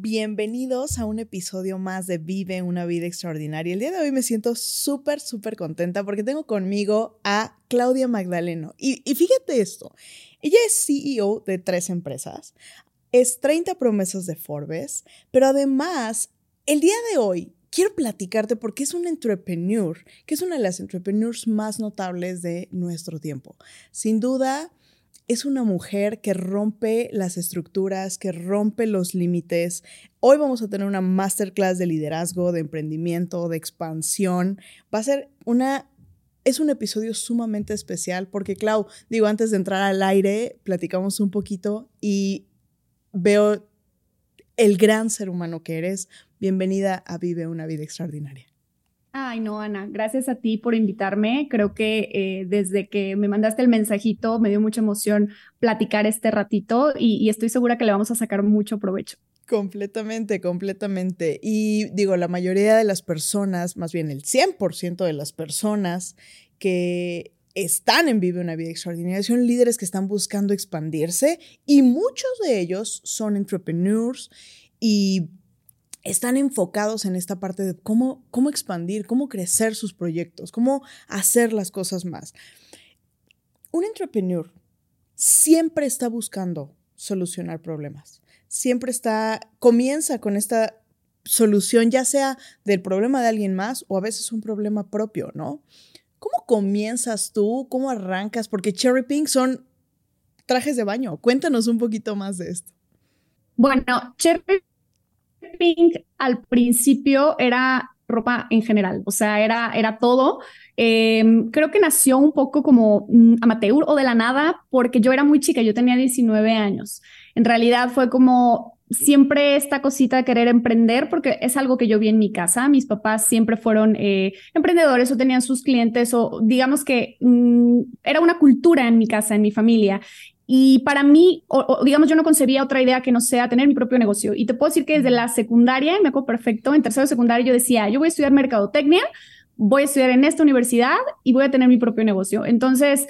Bienvenidos a un episodio más de Vive una vida extraordinaria. El día de hoy me siento súper, súper contenta porque tengo conmigo a Claudia Magdaleno. Y, fíjate esto, ella es CEO de tres empresas, es 30 promesas de Forbes, pero además, el día de hoy quiero platicarte porque es una entrepreneur, que es una de las entrepreneurs más notables de nuestro tiempo. Sin duda, es una mujer que rompe las estructuras, que rompe los límites. Hoy vamos a tener una masterclass de liderazgo, de emprendimiento, de expansión. Va a ser una es un episodio sumamente especial porque, Clau, digo, antes de entrar al aire, platicamos un poquito y veo el gran ser humano que eres. Bienvenida a Vive una vida extraordinaria. Ay, no, Ana, gracias a ti por invitarme. Creo que eh, desde que me mandaste el mensajito me dio mucha emoción platicar este ratito y, estoy segura que le vamos a sacar mucho provecho. Completamente, completamente. Y digo, la mayoría de las personas, más bien el 100% de las personas que están en Vive una vida extraordinaria son líderes que están buscando expandirse y muchos de ellos son entrepreneurs y están enfocados en esta parte de cómo, cómo expandir, cómo crecer sus proyectos, cómo hacer las cosas más. Un entrepreneur siempre está buscando solucionar problemas. Siempre está, comienza con esta solución, ya sea del problema de alguien más o a veces un problema propio, ¿no? ¿Cómo comienzas tú? ¿Cómo arrancas? Porque Cherry Pink son trajes de baño. Cuéntanos un poquito más de esto. Bueno, Cherry Pink al principio era ropa en general, o sea, era, era todo. Em, creo que nació un poco como amateur o de la nada porque yo era muy chica, yo tenía 19 años. En realidad fue como siempre esta cosita de querer emprender, porque es algo que yo vi en mi casa. Mis papás siempre fueron eh, emprendedores o tenían sus clientes o digamos que mm, era una cultura en mi casa, en mi familia. Y para mí, o, digamos, yo no concebía otra idea que no sea tener mi propio negocio. Y te puedo decir que desde la secundaria, me acuerdo perfecto, en tercero de secundaria yo decía, yo voy a estudiar mercadotecnia, voy a estudiar en esta universidad y voy a tener mi propio negocio. Entonces,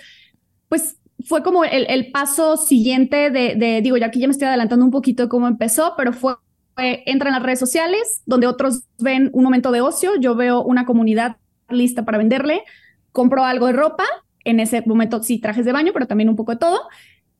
pues fue como el, el paso siguiente de, de, digo, ya aquí ya me estoy adelantando un poquito de cómo empezó, pero fue, fue, entra en las redes sociales, donde otros ven un momento de ocio, yo veo una comunidad lista para venderle, compro algo de ropa, en ese momento sí trajes de baño, pero también un poco de todo,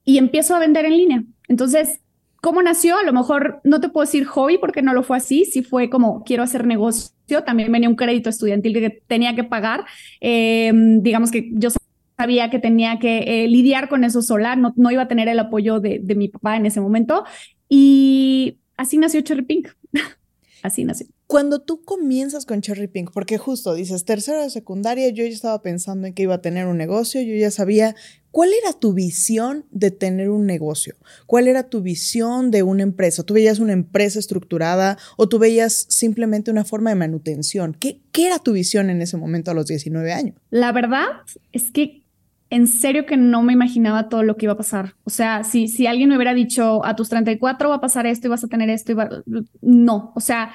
y empiezo a vender en línea. Entonces, ¿cómo nació? A lo mejor no te puedo decir hobby porque no lo fue así, sí fue como quiero hacer negocio, también venía un crédito estudiantil que tenía que pagar, eh, digamos que yo sabía que tenía que eh, lidiar con eso sola, no, no iba a tener el apoyo de, de mi papá en ese momento y así nació Cherry Pink, así nació. Cuando tú comienzas con Cherry Pink, porque justo dices tercera de secundaria, yo ya estaba pensando en que iba a tener un negocio, yo ya sabía cuál era tu visión de tener un negocio, cuál era tu visión de una empresa. ¿Tú veías una empresa estructurada o tú veías simplemente una forma de manutención? ¿Qué, qué era tu visión en ese momento a los 19 años? La verdad es que en serio que no me imaginaba todo lo que iba a pasar. O sea, si, si alguien me hubiera dicho a tus 34 va a pasar esto y vas a tener esto, y va... no, o sea,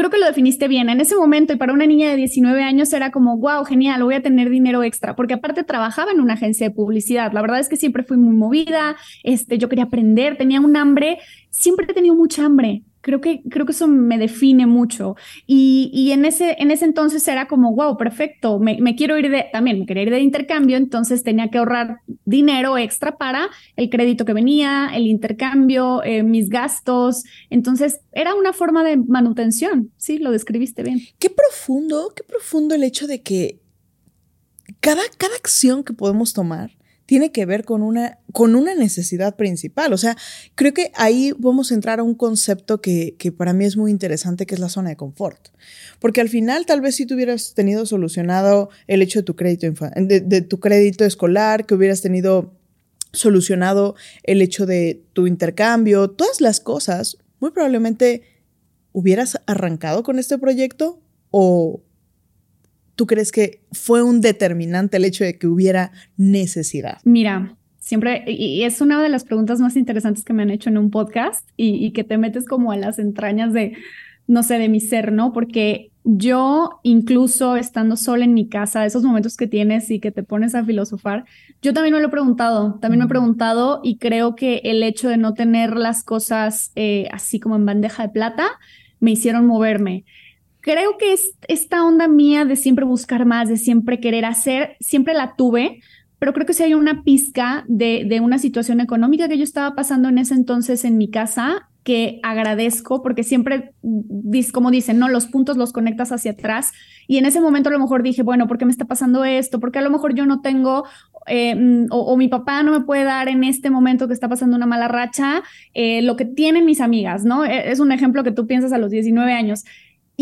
creo que lo definiste bien. En ese momento, y para una niña de 19 años, era como, wow, genial, voy a tener dinero extra, porque aparte trabajaba en una agencia de publicidad. La verdad es que siempre fui muy movida, este, yo quería aprender, tenía un hambre, siempre he tenido mucha hambre. Creo que, creo que eso me define mucho. Y, y en, ese, en ese entonces era como, wow, perfecto, me, quiero ir de, también me quería ir de intercambio, entonces tenía que ahorrar dinero extra para el crédito que venía, el intercambio, eh, mis gastos. Entonces era una forma de manutención, sí, lo describiste bien. Qué profundo, qué profundo el hecho de que cada, cada acción que podemos tomar tiene que ver con una, con una necesidad principal. O sea, creo que ahí vamos a entrar a un concepto que, que para mí es muy interesante, que es la zona de confort. Porque al final, tal vez si tú hubieras tenido solucionado el hecho de tu crédito, de, de tu crédito escolar, que hubieras tenido solucionado el hecho de tu intercambio, todas las cosas, muy probablemente hubieras arrancado con este proyecto o tú crees que fue un determinante el hecho de que hubiera necesidad? Mira, siempre, y es una de las preguntas más interesantes que me han hecho en un podcast y, que te metes como a las entrañas de, no sé, de mi ser, ¿no? Porque yo, incluso estando sola en mi casa, esos momentos que tienes y que te pones a filosofar, yo también me lo he preguntado, también me he preguntado y creo que el hecho de no tener las cosas eh, así como en bandeja de plata me hicieron moverme. Creo que es esta onda mía de siempre buscar más, de siempre querer hacer, siempre la tuve, pero creo que sí hay una pizca de, una situación económica que yo estaba pasando en ese entonces en mi casa que agradezco porque siempre, como dicen, ¿no? Los puntos los conectas hacia atrás y en ese momento a lo mejor dije, bueno, ¿por qué me está pasando esto? Porque a lo mejor yo no tengo eh, mm, o, mi papá no me puede dar en este momento que está pasando una mala racha eh, lo que tienen mis amigas, ¿no? E, es un ejemplo que tú piensas a los 19 años.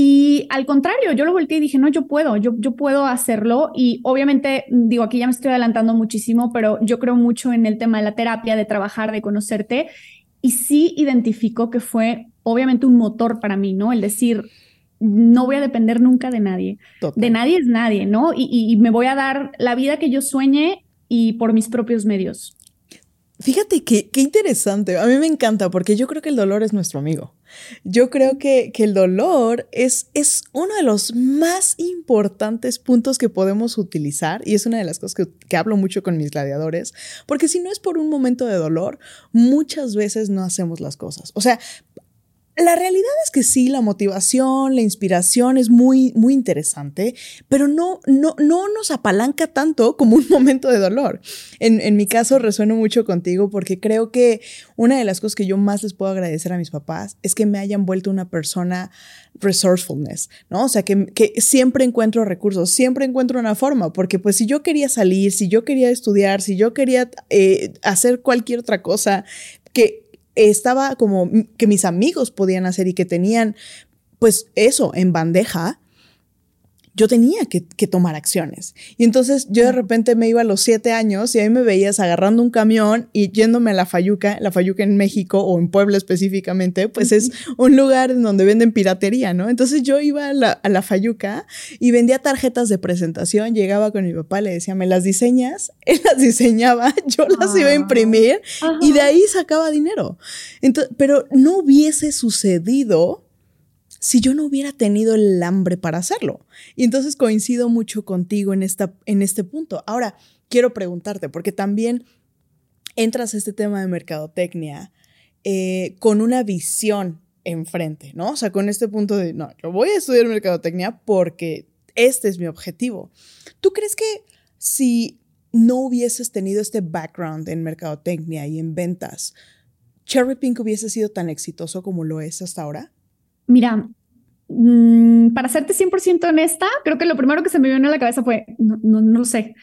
Y al contrario, yo lo volteé y dije, no, yo puedo, yo, yo puedo hacerlo. Y obviamente, digo, aquí ya me estoy adelantando muchísimo, pero yo creo mucho en el tema de la terapia, de trabajar, de conocerte y sí identifico que fue obviamente un motor para mí, ¿no? El decir, no voy a depender nunca de nadie. De nadie es nadie, ¿no? Y, y, me voy a dar la vida que yo sueñe y por mis propios medios. Fíjate qué interesante. A mí me encanta porque yo creo que el dolor es nuestro amigo. Yo creo que, el dolor es, es, uno de los más importantes puntos que podemos utilizar y es una de las cosas que, que hablo mucho con mis gladiadores, porque si no es por un momento de dolor, muchas veces no hacemos las cosas. O sea, la realidad es que sí, la motivación, la inspiración es muy, muy interesante, pero no, no, no nos apalanca tanto como un momento de dolor. En, en, mi caso resueno mucho contigo porque creo que una de las cosas que yo más les puedo agradecer a mis papás es que me hayan vuelto una persona resourcefulness, ¿no? O sea, que, que siempre encuentro recursos, siempre encuentro una forma, porque pues si yo quería salir, si yo quería estudiar, si yo quería eh, hacer cualquier otra cosa, que estaba como que mis amigos podían hacer y que tenían pues eso en bandeja, yo tenía que, tomar acciones. Y entonces yo de repente me iba a los siete años y ahí me veías agarrando un camión y yéndome a la Fayuca, la Fayuca en México o en Puebla específicamente, pues es un lugar en donde venden piratería, ¿no? Entonces yo iba a la, a la Fayuca y vendía tarjetas de presentación, llegaba con mi papá, le decía, ¿me las diseñas? Él las diseñaba, yo las iba a ah. imprimir y de ahí sacaba dinero. Entonces, pero no hubiese sucedido si yo no hubiera tenido el hambre para hacerlo. Y entonces coincido mucho contigo en, esta, en este punto. Ahora, quiero preguntarte, porque también entras a este tema de mercadotecnia eh, con una visión enfrente, ¿no? O sea, con este punto de, no, yo voy a estudiar mercadotecnia porque este es mi objetivo. ¿Tú crees que si no hubieses tenido este background en mercadotecnia y en ventas, Cherry Pink hubiese sido tan exitoso como lo es hasta ahora? Mira, mm, para serte 100% honesta, creo que lo primero que se me vino a la cabeza fue, no, no, no sé,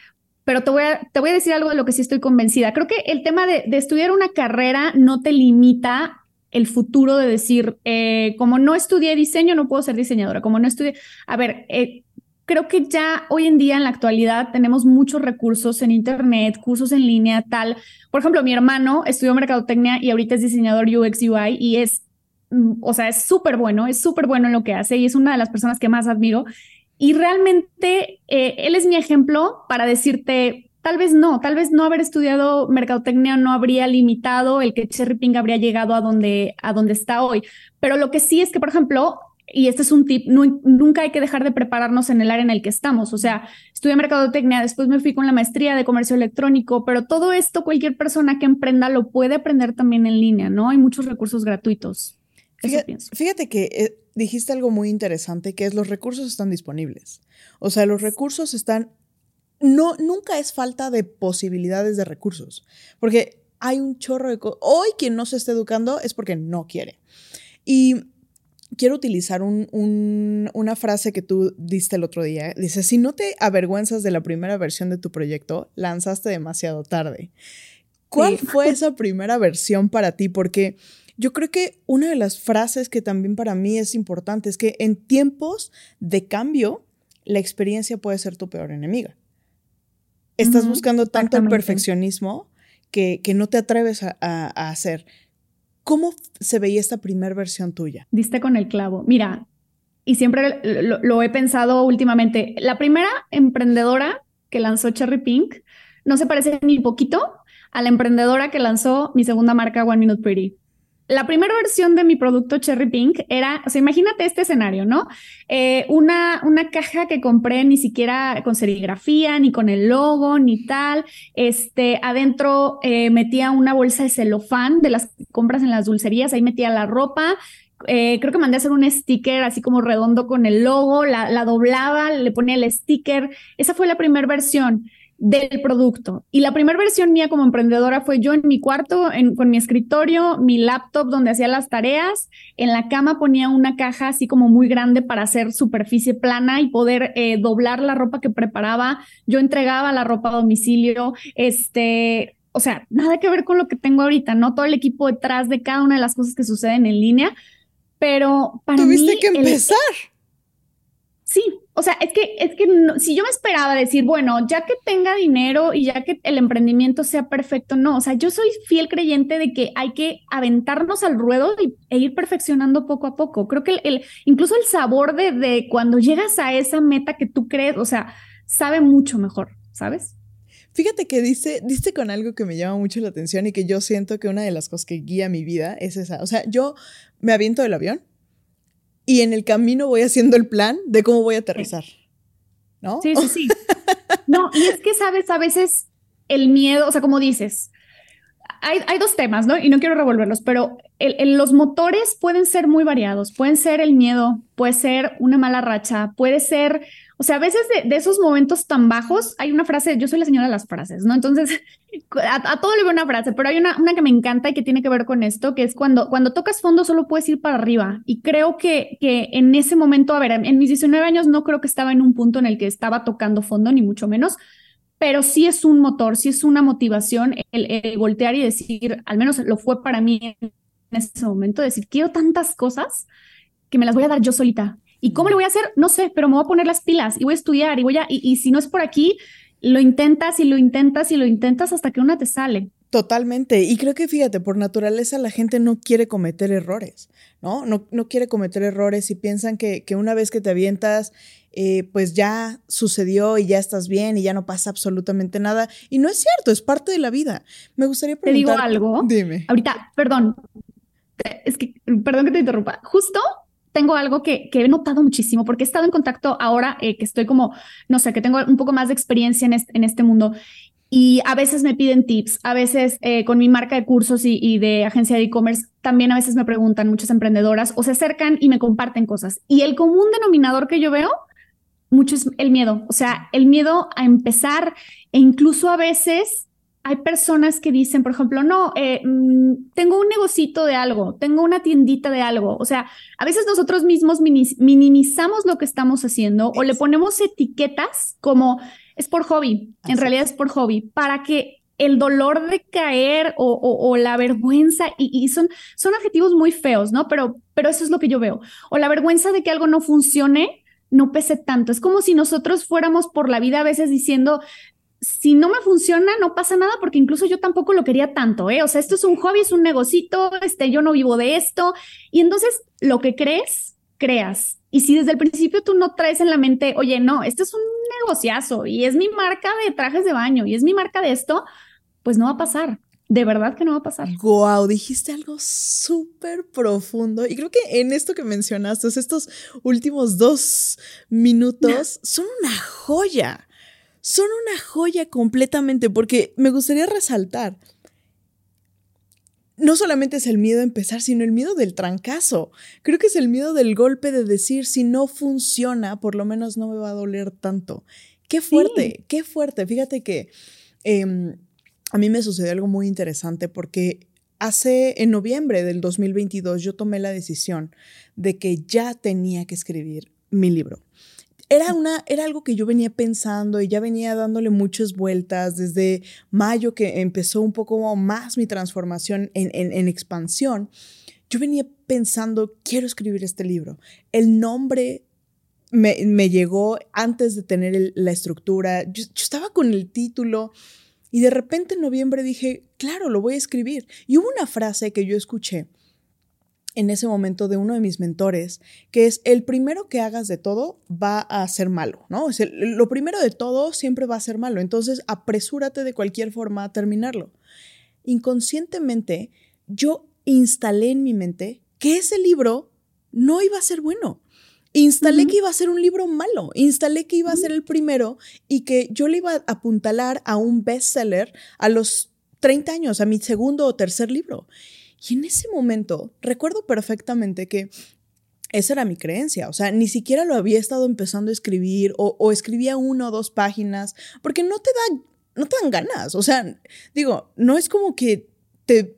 pero te voy, a, te voy a decir algo de lo que sí estoy convencida. Creo que el tema de, estudiar una carrera no te limita el futuro de decir, eh, como no estudié diseño, no puedo ser diseñadora, como no estudié, a ver, eh, creo que ya hoy en día en la actualidad tenemos muchos recursos en internet, cursos en línea, tal. Por ejemplo, mi hermano estudió mercadotecnia y ahorita es diseñador UX UI y es o sea, es súper bueno, es súper bueno en lo que hace y es una de las personas que más admiro. Y realmente eh, él es mi ejemplo para decirte, tal vez no, tal vez no haber estudiado mercadotecnia no habría limitado el que Cherry Ping habría llegado a donde, a donde está hoy. Pero lo que sí es que, por ejemplo, y este es un tip, nunca hay que dejar de prepararnos en el área en el que estamos. O sea, estudié mercadotecnia, después me fui con la maestría de comercio electrónico, pero todo esto cualquier persona que emprenda lo puede aprender también en línea, ¿no? Hay muchos recursos gratuitos. Fíjate, que eh, dijiste algo muy interesante, que es los recursos están disponibles. O sea, los recursos están... No, nunca es falta de posibilidades de recursos, porque hay un chorro de cosas. Hoy quien no se está educando es porque no quiere. Y quiero utilizar una frase que tú diste el otro día. Dice, si no te avergüenzas de la primera versión de tu proyecto, lanzaste demasiado tarde. ¿Cuál fue esa primera versión para ti? Porque yo creo que una de las frases que también para mí es importante es que en tiempos de cambio, la experiencia puede ser tu peor enemiga. Estás buscando tanto el perfeccionismo que, que, no te atreves a, a, hacer. ¿Cómo se veía esta primera versión tuya? Diste con el clavo. Mira, y siempre lo, he pensado últimamente. La primera emprendedora que lanzó Cherry Pink no se parece ni poquito a la emprendedora que lanzó mi segunda marca One Minute Pretty la primera versión de mi producto Cherry Pink era, o sea, imagínate este escenario, ¿no? Eh, una, una caja que compré ni siquiera con serigrafía, ni con el logo, ni tal. Este, adentro eh, metía una bolsa de celofán de las compras en las dulcerías, ahí metía la ropa. Eh, creo que mandé a hacer un sticker así como redondo con el logo, la, la doblaba, le ponía el sticker. Esa fue la primera versión del producto. Y la primera versión mía como emprendedora fue yo en mi cuarto, con mi escritorio, mi laptop donde hacía las tareas, en la cama ponía una caja así como muy grande para hacer superficie plana y poder eh, doblar la ropa que preparaba. Yo entregaba la ropa a domicilio, este, o sea, nada que ver con lo que tengo ahorita, ¿no? Todo el equipo detrás de cada una de las cosas que suceden en línea, pero para Tuviste que empezar. Sí, o sea, es que, es que si yo me esperaba decir, bueno, ya que tenga dinero y ya que el emprendimiento sea perfecto, no, o sea, yo soy fiel creyente de que hay que aventarnos al ruedo y, e ir perfeccionando poco a poco. Creo que el, incluso el sabor de, de cuando llegas a esa meta que tú crees, o sea, sabe mucho mejor, ¿sabes? Fíjate que dice, con algo que me llama mucho la atención y que yo siento que una de las cosas que guía mi vida es esa. O sea, yo me aviento del avión y en el camino voy haciendo el plan de cómo voy a aterrizar. ¿No? Sí, sí, sí. No, y es que, sabes, a veces el miedo, o sea, como dices, hay, hay dos temas, ¿no? Y no quiero revolverlos, pero los motores pueden ser muy variados. Pueden ser el miedo, puede ser una mala racha, puede ser o sea, a veces de, esos momentos tan bajos, hay una frase, yo soy la señora de las frases, ¿no? Entonces, a, todo le veo una frase, pero hay una, que me encanta y que tiene que ver con esto, que es cuando, cuando tocas fondo solo puedes ir para arriba. Y creo que, que en ese momento, a ver, en mis 19 años no creo que estaba en un punto en el que estaba tocando fondo, ni mucho menos, pero sí es un motor, sí es una motivación el voltear y decir, al menos lo fue para mí en ese momento, decir, quiero tantas cosas que me las voy a dar yo solita ¿Y cómo le voy a hacer? No sé, pero me voy a poner las pilas y voy a estudiar y voy a, y, si no es por aquí, lo intentas y lo intentas y lo intentas hasta que una te sale. Totalmente. Y creo que fíjate, por naturaleza la gente no quiere cometer errores, ¿no? No, no quiere cometer errores y piensan que, que una vez que te avientas, eh, pues ya sucedió y ya estás bien y ya no pasa absolutamente nada. Y no es cierto, es parte de la vida. Me gustaría preguntar. Te digo algo. Dime. Ahorita, perdón. Es que, perdón que te interrumpa. Justo tengo algo que, he notado muchísimo porque he estado en contacto ahora eh, que estoy como, no sé, que tengo un poco más de experiencia en este, en este mundo. Y a veces me piden tips, a veces eh, con mi marca de cursos y, de agencia de e-commerce, también a veces me preguntan muchas emprendedoras o se acercan y me comparten cosas. Y el común denominador que yo veo mucho es el miedo, o sea, el miedo a empezar e incluso a veces hay personas que dicen, por ejemplo, no, eh, mm, tengo un negocito de algo, tengo una tiendita de algo. O sea, a veces nosotros mismos minimizamos lo que estamos haciendo o le ponemos etiquetas como es por hobby, en realidad es por hobby, para que el dolor de caer o, la vergüenza, y, son, son adjetivos muy feos, ¿no? Pero, pero eso es lo que yo veo. O la vergüenza de que algo no funcione no pese tanto. Es como si nosotros fuéramos por la vida a veces diciendo, si no me funciona, no pasa nada porque incluso yo tampoco lo quería tanto, ¿eh? O sea, esto es un hobby, es un negocito, este, yo no vivo de esto. Y entonces lo que crees, creas. Y si desde el principio tú no traes en la mente, oye, no, esto es un negociazo y es mi marca de trajes de baño y es mi marca de esto, pues no va a pasar. De verdad que no va a pasar. Wow, dijiste algo súper profundo. Y creo que en esto que mencionaste, estos últimos dos minutos son una joya son una joya completamente porque me gustaría resaltar. No solamente es el miedo a empezar, sino el miedo del trancazo. Creo que es el miedo del golpe de decir, si no funciona, por lo menos no me va a doler tanto. Qué fuerte, qué fuerte. Fíjate que em, a mí me sucedió algo muy interesante porque hace, en noviembre del 2022, yo tomé la decisión de que ya tenía que escribir mi libro era, una, era algo que yo venía pensando y ya venía dándole muchas vueltas desde mayo que empezó un poco más mi transformación en, en, expansión. Yo venía pensando, quiero escribir este libro. El nombre me, me llegó antes de tener la estructura. Yo, yo estaba con el título y de repente en noviembre dije, claro, lo voy a escribir. Y hubo una frase que yo escuché en ese momento de uno de mis mentores, que es el primero que hagas de todo va a ser malo, ¿no? Es lo primero de todo siempre va a ser malo, entonces apresúrate de cualquier forma a terminarlo. Inconscientemente, yo instalé en mi mente que ese libro no iba a ser bueno. Instalé que iba a ser un libro malo, instalé que iba a ser el primero y que yo le iba a apuntalar a un bestseller a los 30 años, a mi segundo o tercer libro. Y en ese momento recuerdo perfectamente que esa era mi creencia, o sea, ni siquiera lo había estado empezando a escribir o, escribía una o dos páginas, porque no te da, no te dan ganas, o sea, digo, no es como que te,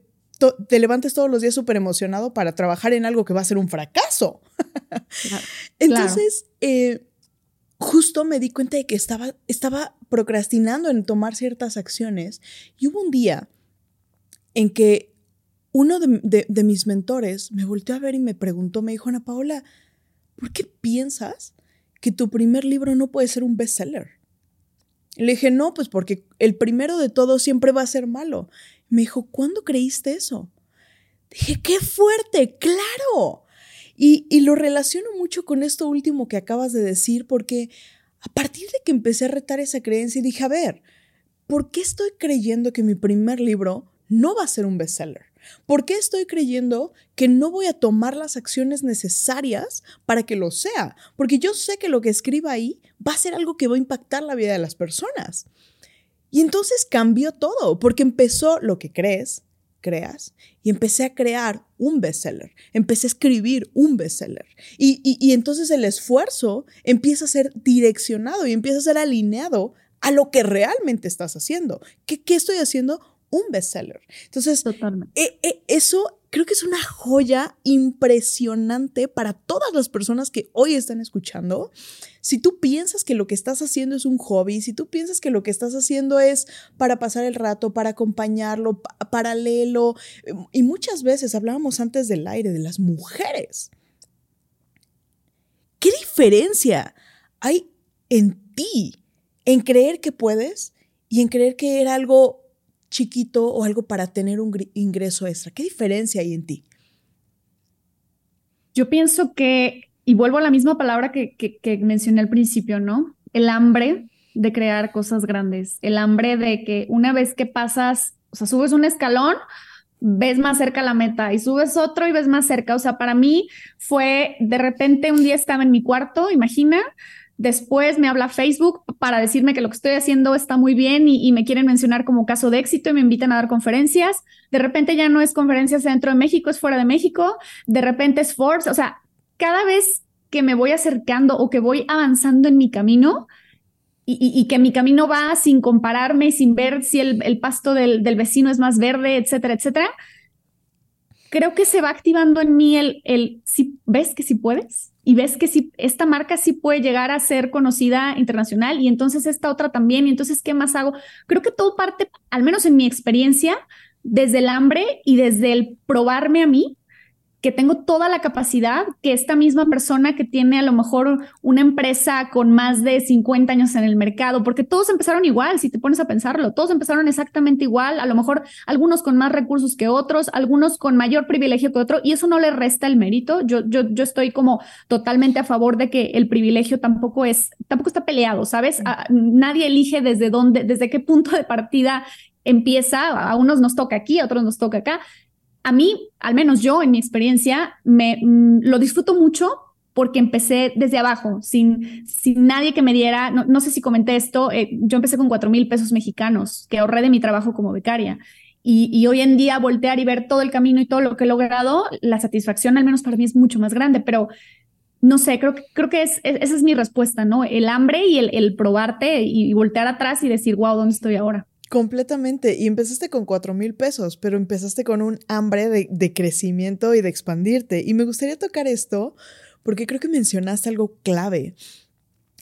te levantes todos los días súper emocionado para trabajar en algo que va a ser un fracaso. Entonces, eh, justo me di cuenta de que estaba, estaba procrastinando en tomar ciertas acciones y hubo un día en que uno de, mis mentores me volteó a ver y me preguntó, me dijo, Ana Paola, ¿por qué piensas que tu primer libro no puede ser un bestseller? Le dije, no, pues porque el primero de todos siempre va a ser malo. Me dijo, ¿cuándo creíste eso? Dije, qué fuerte, claro. Y, y, lo relaciono mucho con esto último que acabas de decir, porque a partir de que empecé a retar esa creencia, dije, a ver, ¿por qué estoy creyendo que mi primer libro no va a ser un bestseller? ¿Por qué estoy creyendo que no voy a tomar las acciones necesarias para que lo sea? Porque yo sé que lo que escriba ahí va a ser algo que va a impactar la vida de las personas. Y entonces cambió todo, porque empezó lo que crees, creas, y empecé a crear un bestseller, empecé a escribir un bestseller. Y, entonces el esfuerzo empieza a ser direccionado y empieza a ser alineado a lo que realmente estás haciendo. ¿Qué, qué estoy haciendo? Un bestseller. Entonces, e, e, eso creo que es una joya impresionante para todas las personas que hoy están escuchando. Si tú piensas que lo que estás haciendo es un hobby, si tú piensas que lo que estás haciendo es para pasar el rato, para acompañarlo, paralelo, y muchas veces hablábamos antes del aire de las mujeres. ¿Qué diferencia hay en ti en creer que puedes y en creer que era algo chiquito o algo para tener un ingreso extra? ¿Qué diferencia hay en ti? Yo pienso que, y vuelvo a la misma palabra que, mencioné al principio, ¿no? El hambre de crear cosas grandes, el hambre de que una vez que pasas, o sea, subes un escalón, ves más cerca la meta y subes otro y ves más cerca. O sea, para mí fue de repente un día estaba en mi cuarto, imagina, Después me habla Facebook para decirme que lo que estoy haciendo está muy bien y, me quieren mencionar como caso de éxito y me invitan a dar conferencias. De repente ya no es conferencias dentro de México, es fuera de México. De repente es Forbes. O sea, cada vez que me voy acercando o que voy avanzando en mi camino y, que mi camino va sin compararme, sin ver si el, pasto del, vecino es más verde, etcétera, etcétera, creo que se va activando en mí el si ves que si puedes y ves que si esta marca sí puede llegar a ser conocida internacional y entonces esta otra también y entonces qué más hago. Creo que todo parte, al menos en mi experiencia, desde el hambre y desde el probarme a mí que tengo toda la capacidad que esta misma persona que tiene a lo mejor una empresa con más de 50 años en el mercado, porque todos empezaron igual, si te pones a pensarlo, todos empezaron exactamente igual, a lo mejor algunos con más recursos que otros, algunos con mayor privilegio que otro, y eso no le resta el mérito. Yo, yo, yo estoy como totalmente a favor de que el privilegio tampoco es, tampoco está peleado, ¿sabes? nadie elige desde dónde, desde qué punto de partida empieza, a unos nos toca aquí, a otros nos toca acá a mí, al menos yo en mi experiencia, me mm, lo disfruto mucho porque empecé desde abajo, sin, sin nadie que me diera, no, sé si comenté esto, eh, yo empecé con cuatro mil pesos mexicanos que ahorré de mi trabajo como becaria. Y, hoy en día voltear y ver todo el camino y todo lo que he logrado, la satisfacción al menos para mí es mucho más grande, pero no sé, creo que, creo que es, esa es mi respuesta, ¿no? El hambre y el, el probarte y voltear atrás y decir, wow, ¿dónde estoy ahora? Completamente. Y empezaste con cuatro mil pesos, pero empezaste con un hambre de, crecimiento y de expandirte. Y me gustaría tocar esto porque creo que mencionaste algo clave.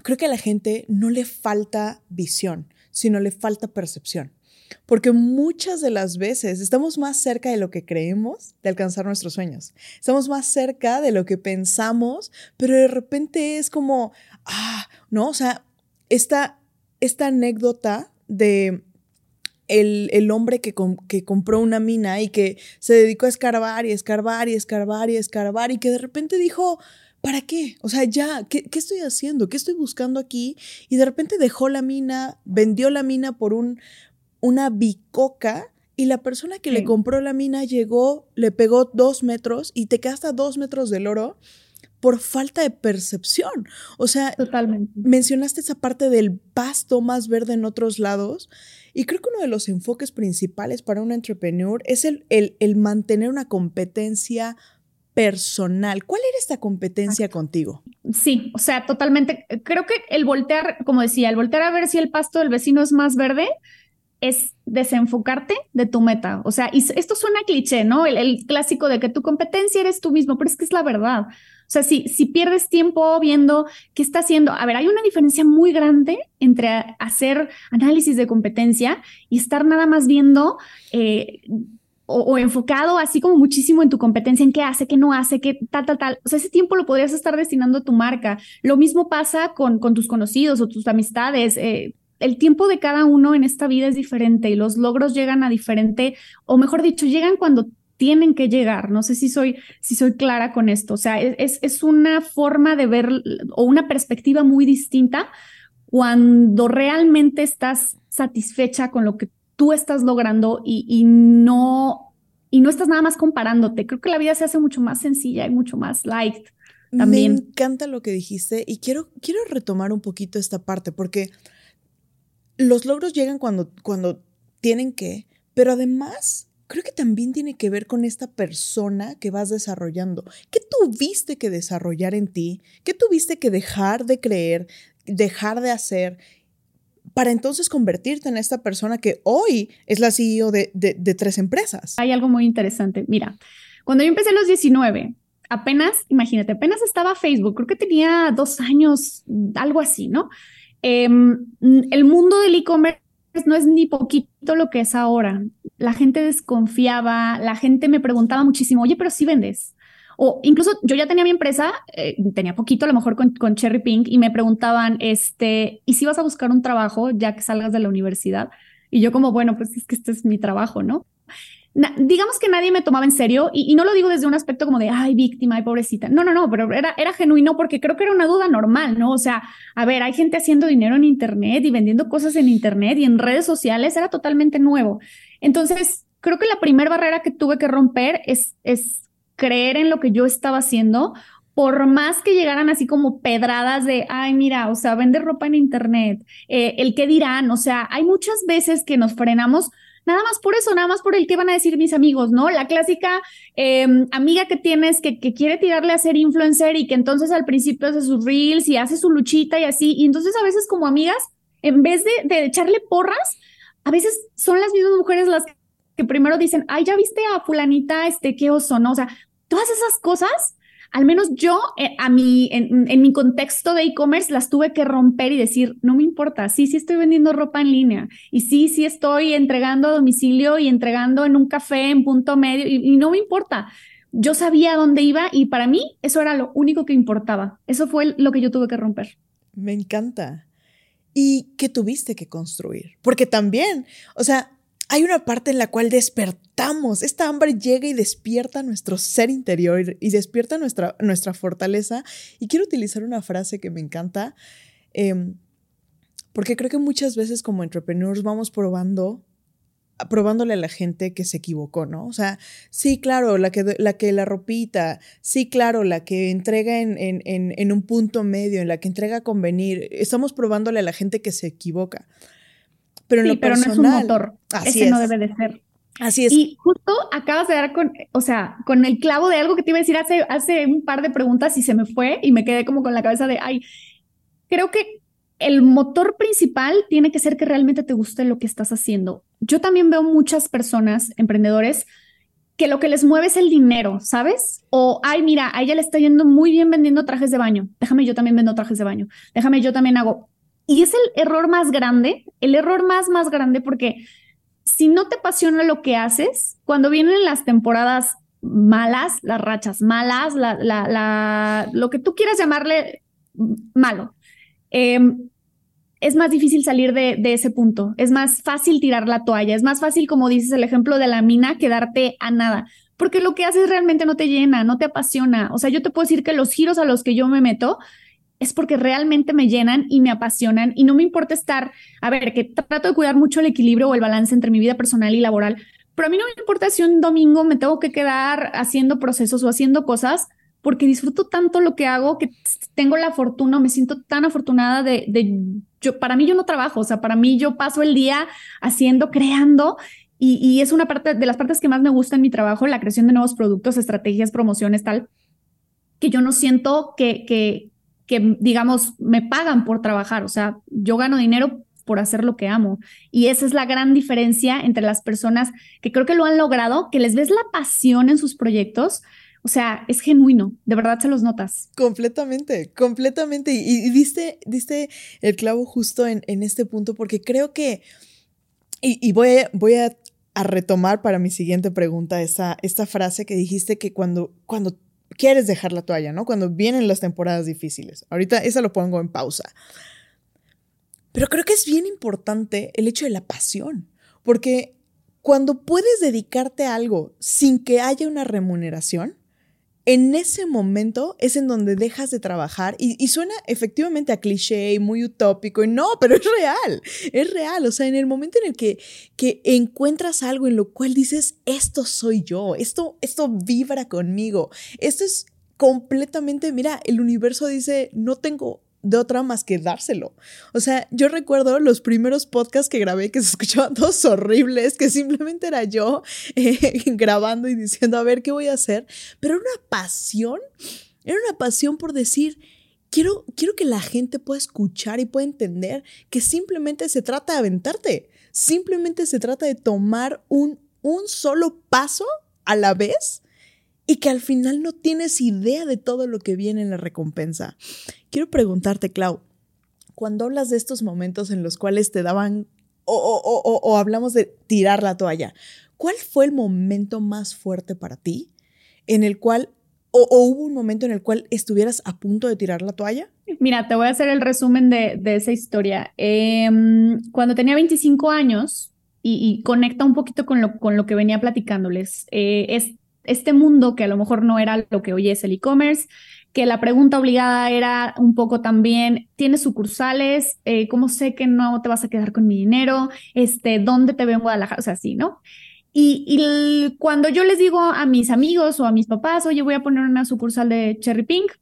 Creo que a la gente no le falta visión, sino le falta percepción. Porque muchas de las veces estamos más cerca de lo que creemos de alcanzar nuestros sueños. Estamos más cerca de lo que pensamos, pero de repente es como, ah, no, o sea, esta, esta anécdota de el, el hombre que, que, compró una mina y que se dedicó a escarbar y escarbar y escarbar y escarbar y que de repente dijo, ¿para qué? O sea, ya, ¿qué, ¿qué, estoy haciendo? ¿Qué estoy buscando aquí? Y de repente dejó la mina, vendió la mina por un, una bicoca y la persona que le compró la mina llegó, le pegó dos metros y te quedaste a dos metros del oro por falta de percepción. O sea, Totalmente. mencionaste esa parte del pasto más verde en otros lados. Y creo que uno de los enfoques principales para un entrepreneur es el, el, el mantener una competencia personal. ¿Cuál era esta competencia contigo? Sí, o sea, totalmente. Creo que el voltear, como decía, el voltear a ver si el pasto del vecino es más verde, es desenfocarte de tu meta. O sea, y esto suena cliché, ¿no? El, clásico de que tu competencia eres tú mismo, pero es que es la verdad. O sea, si, pierdes tiempo viendo qué está haciendo, a ver, hay una diferencia muy grande entre hacer análisis de competencia y estar nada más viendo eh, o, enfocado así como muchísimo en tu competencia, en qué hace, qué no hace, qué tal, tal, tal. O sea, ese tiempo lo podrías estar destinando a tu marca. Lo mismo pasa con, con tus conocidos o tus amistades. Eh, el tiempo de cada uno en esta vida es diferente y los logros llegan a diferente, o mejor dicho, llegan cuando tienen que llegar. No sé si soy, si soy clara con esto. O sea, es, es una forma de ver o una perspectiva muy distinta cuando realmente estás satisfecha con lo que tú estás logrando y, y, no, y no estás nada más comparándote. Creo que la vida se hace mucho más sencilla y mucho más light. También. Me encanta lo que dijiste y quiero, quiero retomar un poquito esta parte porque los logros llegan cuando, cuando tienen que, pero además creo que también tiene que ver con esta persona que vas desarrollando. ¿Qué tuviste que desarrollar en ti? ¿Qué tuviste que dejar de creer, dejar de hacer? para entonces convertirte en esta persona que hoy es la CEO de, tres empresas. Hay algo muy interesante. Mira, cuando yo empecé a los 19, apenas, imagínate, apenas estaba Facebook, creo que tenía dos años, algo así, ¿no? Em, el mundo del e-commerce no es ni poquito lo que es ahora. La gente desconfiaba, la gente me preguntaba muchísimo, oye, pero si vendes. O incluso yo ya tenía mi empresa, eh, tenía poquito a lo mejor con, con, Cherry Pink y me preguntaban, este, ¿y si vas a buscar un trabajo ya que salgas de la universidad? Y yo como, bueno, pues es que este es mi trabajo, ¿no? Digamos que nadie me tomaba en serio y, no lo digo desde un aspecto como de, ay, víctima, ay, pobrecita. No, no, no, pero era, era genuino porque creo que era una duda normal, ¿no? O sea, a ver, hay gente haciendo dinero en Internet y vendiendo cosas en Internet y en redes sociales, era totalmente nuevo. Entonces, creo que la primera barrera que tuve que romper es, es creer en lo que yo estaba haciendo, por más que llegaran así como pedradas de, ay, mira, o sea, vender ropa en Internet, eh, el qué dirán, o sea, hay muchas veces que nos frenamos nada más por eso, nada más por el que van a decir mis amigos, ¿no? La clásica em, amiga que tienes que, que, quiere tirarle a ser influencer y que entonces al principio hace sus reels y hace su luchita y así, y entonces a veces como amigas, en vez de, de echarle porras, a veces son las mismas mujeres las que primero dicen, ay, ya viste a fulanita, este, qué oso, ¿no? O sea, todas esas cosas al menos yo, eh, a mí, en, mi contexto de e-commerce, las tuve que romper y decir, no me importa, sí, sí estoy vendiendo ropa en línea y sí, sí estoy entregando a domicilio y entregando en un café en punto medio y, no me importa. Yo sabía dónde iba y para mí eso era lo único que importaba. Eso fue lo que yo tuve que romper. Me encanta. ¿Y qué tuviste que construir? Porque también, o sea, hay una parte en la cual despertamos. Esta hambre llega y despierta nuestro ser interior y despierta nuestra, nuestra fortaleza. Y quiero utilizar una frase que me encanta, em, porque creo que muchas veces como entrepreneurs vamos probando probándole a la gente que se equivocó, ¿no? O sea, sí, claro, la que la, ropita, sí, claro, la que entrega en, en, en, un punto medio, en la que entrega a convenir, estamos probándole a la gente que se equivoca. Pero en lo pero personal, no es un motor. Ese no debe de ser. Así es. Y justo acabas de dar con, o sea, con el clavo de algo que te iba a decir hace, hace un par de preguntas y se me fue y me quedé como con la cabeza de, ay, creo que el motor principal tiene que ser que realmente te guste lo que estás haciendo. Yo también veo muchas personas, emprendedores, que lo que les mueve es el dinero, ¿sabes? O, ay, mira, a ella le está yendo muy bien vendiendo trajes de baño. Déjame, yo también vendo trajes de baño. Déjame, yo también hago. Y es el error más grande, el error más, más grande, porque si no te apasiona lo que haces, cuando vienen las temporadas malas, las rachas malas, la, la, lo que tú quieras llamarle malo, em, es más difícil salir de, de, ese punto. Es más fácil tirar la toalla. Es más fácil, como dices el ejemplo de la mina, quedarte a nada. Porque lo que haces realmente no te llena, no te apasiona. O sea, yo te puedo decir que los giros a los que yo me meto es porque realmente me llenan y me apasionan y no me importa estar, a ver, que trato de cuidar mucho el equilibrio o el balance entre mi vida personal y laboral, pero a mí no me importa si un domingo me tengo que quedar haciendo procesos o haciendo cosas porque disfruto tanto lo que hago que tengo la fortuna, me siento tan afortunada de, yo, para mí yo no trabajo, o sea, para mí yo paso el día haciendo, creando y, y, es una parte de las partes que más me gusta en mi trabajo, la creación de nuevos productos, estrategias, promociones, tal, que yo no siento que, que, que, digamos, me pagan por trabajar, o sea, yo gano dinero por hacer lo que amo. Y esa es la gran diferencia entre las personas que creo que lo han logrado, que les ves la pasión en sus proyectos, o sea, es genuino, de verdad se los notas. Completamente, completamente. Y, diste, diste el clavo justo en, en, este punto, porque creo que, y, voy, a, voy a, retomar para mi siguiente pregunta esa, esta frase que dijiste que cuando, cuando quieres dejar la toalla, ¿no? Cuando vienen las temporadas difíciles. Ahorita esa lo pongo en pausa. Pero creo que es bien importante el hecho de la pasión, porque cuando puedes dedicarte a algo sin que haya una remuneración, en ese momento es en donde dejas de trabajar y, suena efectivamente a cliché y muy utópico y no, pero es real, es real. O sea, en el momento en el que, que encuentras algo en lo cual dices, esto soy yo, esto, esto vibra conmigo, esto es completamente, mira, el universo dice, no tengo de otra más que dárselo. O sea, yo recuerdo los primeros podcasts que grabé que se escuchaban todos horribles, que simplemente era yo eh, grabando y diciendo, a ver, ¿qué voy a hacer? Pero era una pasión, era una pasión por decir, quiero, quiero que la gente pueda escuchar y pueda entender que simplemente se trata de aventarte, simplemente se trata de tomar un, un solo paso a la vez y que al final no tienes idea de todo lo que viene en la recompensa. Quiero preguntarte, Clau, cuando hablas de estos momentos en los cuales te daban o, hablamos de tirar la toalla, ¿cuál fue el momento más fuerte para ti en el cual o, hubo un momento en el cual estuvieras a punto de tirar la toalla? Mira, te voy a hacer el resumen de, esa historia. Em, cuando tenía 25 años, y, conecta un poquito con lo, con lo que venía platicándoles, eh, es este mundo que a lo mejor no era lo que hoy es el e-commerce, que la pregunta obligada era un poco también, ¿tienes sucursales? Eh, ¿Cómo sé que no te vas a quedar con mi dinero? Este, ¿Dónde te veo en Guadalajara? O sea, sí, ¿no? Y, cuando yo les digo a mis amigos o a mis papás, oye, voy a poner una sucursal de Cherry Pink,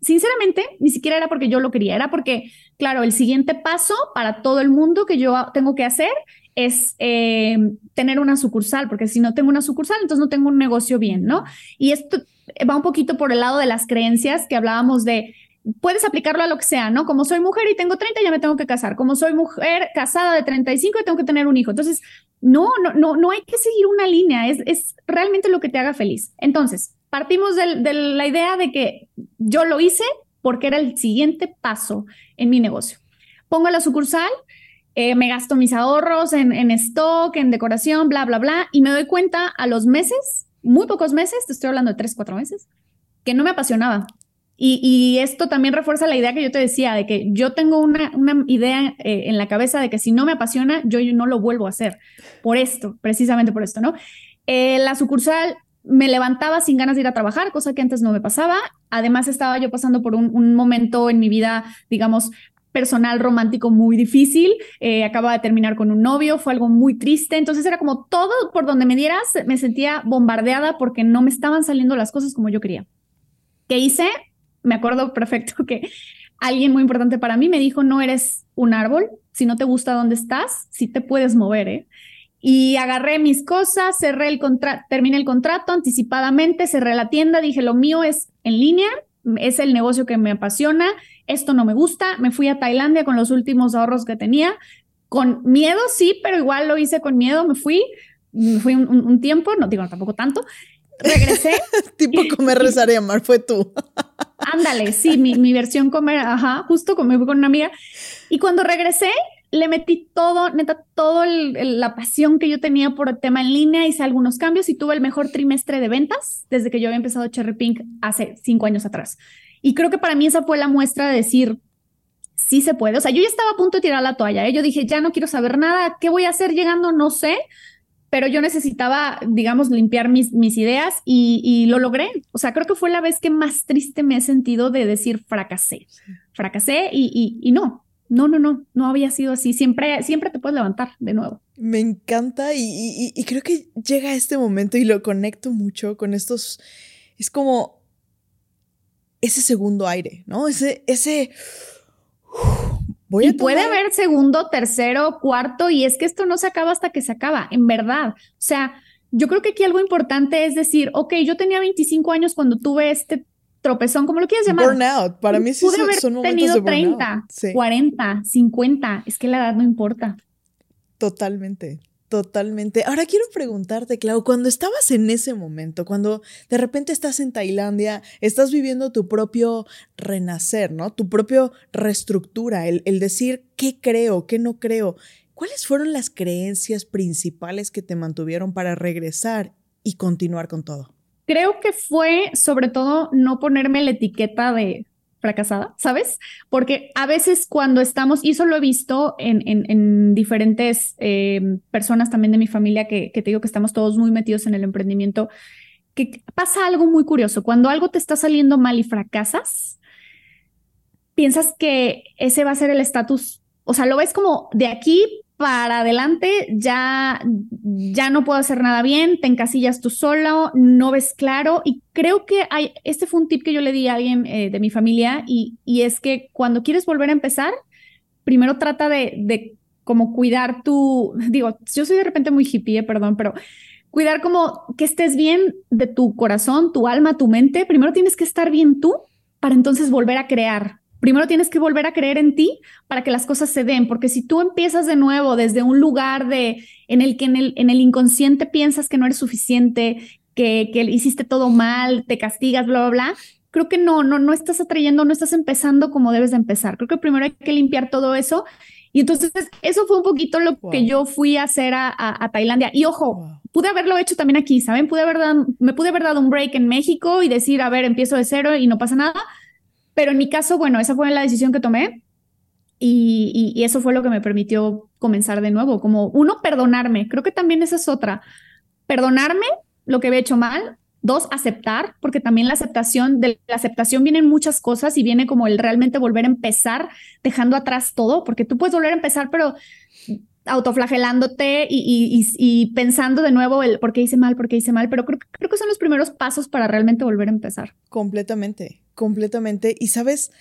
sinceramente, ni siquiera era porque yo lo quería, era porque, claro, el siguiente paso para todo el mundo que yo tengo que hacer es eh, tener una sucursal, porque si no tengo una sucursal, entonces no tengo un negocio bien, ¿no? Y esto va un poquito por el lado de las creencias que hablábamos de, puedes aplicarlo a lo que sea, ¿no? Como soy mujer y tengo 30, ya me tengo que casar. Como soy mujer casada de 35 y tengo que tener un hijo. Entonces, no, no, no, no hay que seguir una línea, es, es realmente lo que te haga feliz. Entonces, partimos de, de la idea de que yo lo hice porque era el siguiente paso en mi negocio. Pongo la sucursal, eh, me gasto mis ahorros en, en stock, en decoración, bla, bla, bla, y me doy cuenta a los meses, muy pocos meses, te estoy hablando de tres, cuatro meses, que no me apasionaba. Y, y, esto también refuerza la idea que yo te decía, de que yo tengo una, una idea eh, en la cabeza de que si no me apasiona, yo, no lo vuelvo a hacer. Por esto, precisamente por esto, ¿no? Eh, la sucursal me levantaba sin ganas de ir a trabajar, cosa que antes no me pasaba. Además, estaba yo pasando por un, un momento en mi vida, digamos, personal romántico muy difícil, eh, acaba de terminar con un novio, fue algo muy triste, entonces era como todo por donde me dieras, me sentía bombardeada porque no me estaban saliendo las cosas como yo quería. ¿Qué hice? Me acuerdo perfecto que alguien muy importante para mí me dijo, no eres un árbol, si no te gusta dónde estás, sí te puedes mover, ¿eh? Y agarré mis cosas, cerré el contrato, terminé el contrato anticipadamente, cerré la tienda, dije, lo mío es en línea, es el negocio que me apasiona, esto no me gusta, me fui a Tailandia con los últimos ahorros que tenía, con miedo, sí, pero igual lo hice con miedo, me fui, me fui un, tiempo, no digo tampoco tanto, regresé. tipo comer, rezar y amar fue tú. Ándale, sí, mi, mi versión comer, ajá, justo como me fui con una amiga. Y cuando regresé, le metí todo, neta, toda la pasión que yo tenía por el tema en línea, hice algunos cambios y tuve el mejor trimestre de ventas desde que yo había empezado Cherry Pink hace cinco años atrás. Y creo que para mí esa fue la muestra de decir, sí se puede. O sea, yo ya estaba a punto de tirar la toalla. ¿eh? Yo dije, ya no quiero saber nada. ¿Qué voy a hacer llegando? No sé. Pero yo necesitaba, digamos, limpiar mis, ideas y, lo logré. O sea, creo que fue la vez que más triste me he sentido de decir fracasé. Fracasé y, y, no, no, no, no, no había sido así. Siempre, siempre te puedes levantar de nuevo. Me encanta y, y creo que llega este momento y lo conecto mucho con estos. Es como ese segundo aire, ¿no? Ese, ese y puede haber segundo, tercero, cuarto, y es que esto no se acaba hasta que se acaba, en verdad. O sea, yo creo que aquí algo importante es decir, ok, yo tenía 25 años cuando tuve este tropezón, como lo quieras llamar. Burnout, para mí sí Pude haber son tenido 30, 40, 50, es que la edad no importa. Totalmente. Totalmente. Ahora quiero preguntarte, Clau, cuando estabas en ese momento, cuando de repente estás en Tailandia, estás viviendo tu propio renacer, ¿no? Tu propio reestructura, el, el decir qué creo, qué no creo. ¿Cuáles fueron las creencias principales que te mantuvieron para regresar y continuar con todo? Creo que fue sobre todo no ponerme la etiqueta de fracasada, ¿sabes? Porque a veces cuando estamos, y eso lo he visto en, en, diferentes eh, personas también de mi familia, que, que te digo que estamos todos muy metidos en el emprendimiento, que pasa algo muy curioso. Cuando algo te está saliendo mal y fracasas, piensas que ese va a ser el estatus, o sea, lo ves como de aquí para adelante ya, ya no puedo hacer nada bien, te encasillas tú solo, no ves claro. Y creo que hay, este fue un tip que yo le di a alguien eh, de mi familia y, es que cuando quieres volver a empezar, primero trata de, de como cuidar tu, digo, yo soy de repente muy hippie, perdón, pero cuidar como que estés bien de tu corazón, tu alma, tu mente, primero tienes que estar bien tú para entonces volver a crear, primero tienes que volver a creer en ti para que las cosas se den, porque si tú empiezas de nuevo desde un lugar de en el que en el, en el inconsciente piensas que no eres suficiente, que, que hiciste todo mal, te castigas, bla, bla, bla, creo que no, no, no estás atrayendo, no estás empezando como debes de empezar. Creo que primero hay que limpiar todo eso. Y entonces eso fue un poquito lo que yo fui a hacer a, a, Tailandia. Y ojo, pude haberlo hecho también aquí, ¿saben? Pude haber dado, me pude haber dado un break en México y decir, a ver, empiezo de cero y no pasa nada pero en mi caso, bueno, esa fue la decisión que tomé y, eso fue lo que me permitió comenzar de nuevo, como uno, perdonarme, creo que también esa es otra, perdonarme lo que había hecho mal, dos, aceptar, porque también la aceptación, de la aceptación vienen muchas cosas y viene como el realmente volver a empezar dejando atrás todo, porque tú puedes volver a empezar, pero autoflagelándote y, pensando de nuevo el por qué hice mal, por qué hice mal, pero creo, creo que son los primeros pasos para realmente volver a empezar. Completamente, completamente. Y sabes,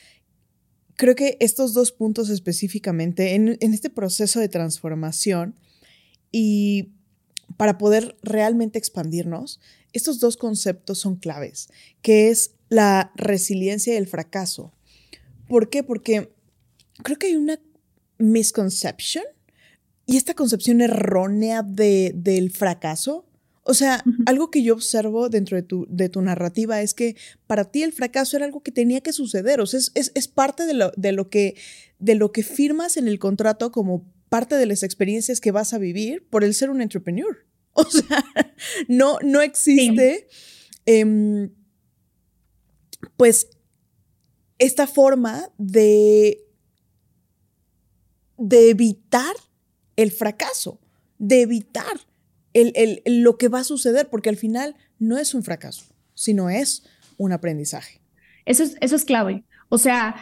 creo que estos dos puntos específicamente en, en este proceso de transformación y para poder realmente expandirnos, estos dos conceptos son claves, que es la resiliencia y el fracaso. ¿Por qué? Porque creo que hay una misconception y esta concepción errónea de, del fracaso. O sea, algo que yo observo dentro de tu, de tu, narrativa es que para ti el fracaso era algo que tenía que suceder. O sea, es, es, parte de lo, de, lo que, de lo que firmas en el contrato como parte de las experiencias que vas a vivir por el ser un entrepreneur. O sea, no, no existe, em, pues, esta forma de, de evitar el fracaso, de evitar el, lo que va a suceder, porque al final no es un fracaso, sino es un aprendizaje. Eso es, eso es clave. O sea,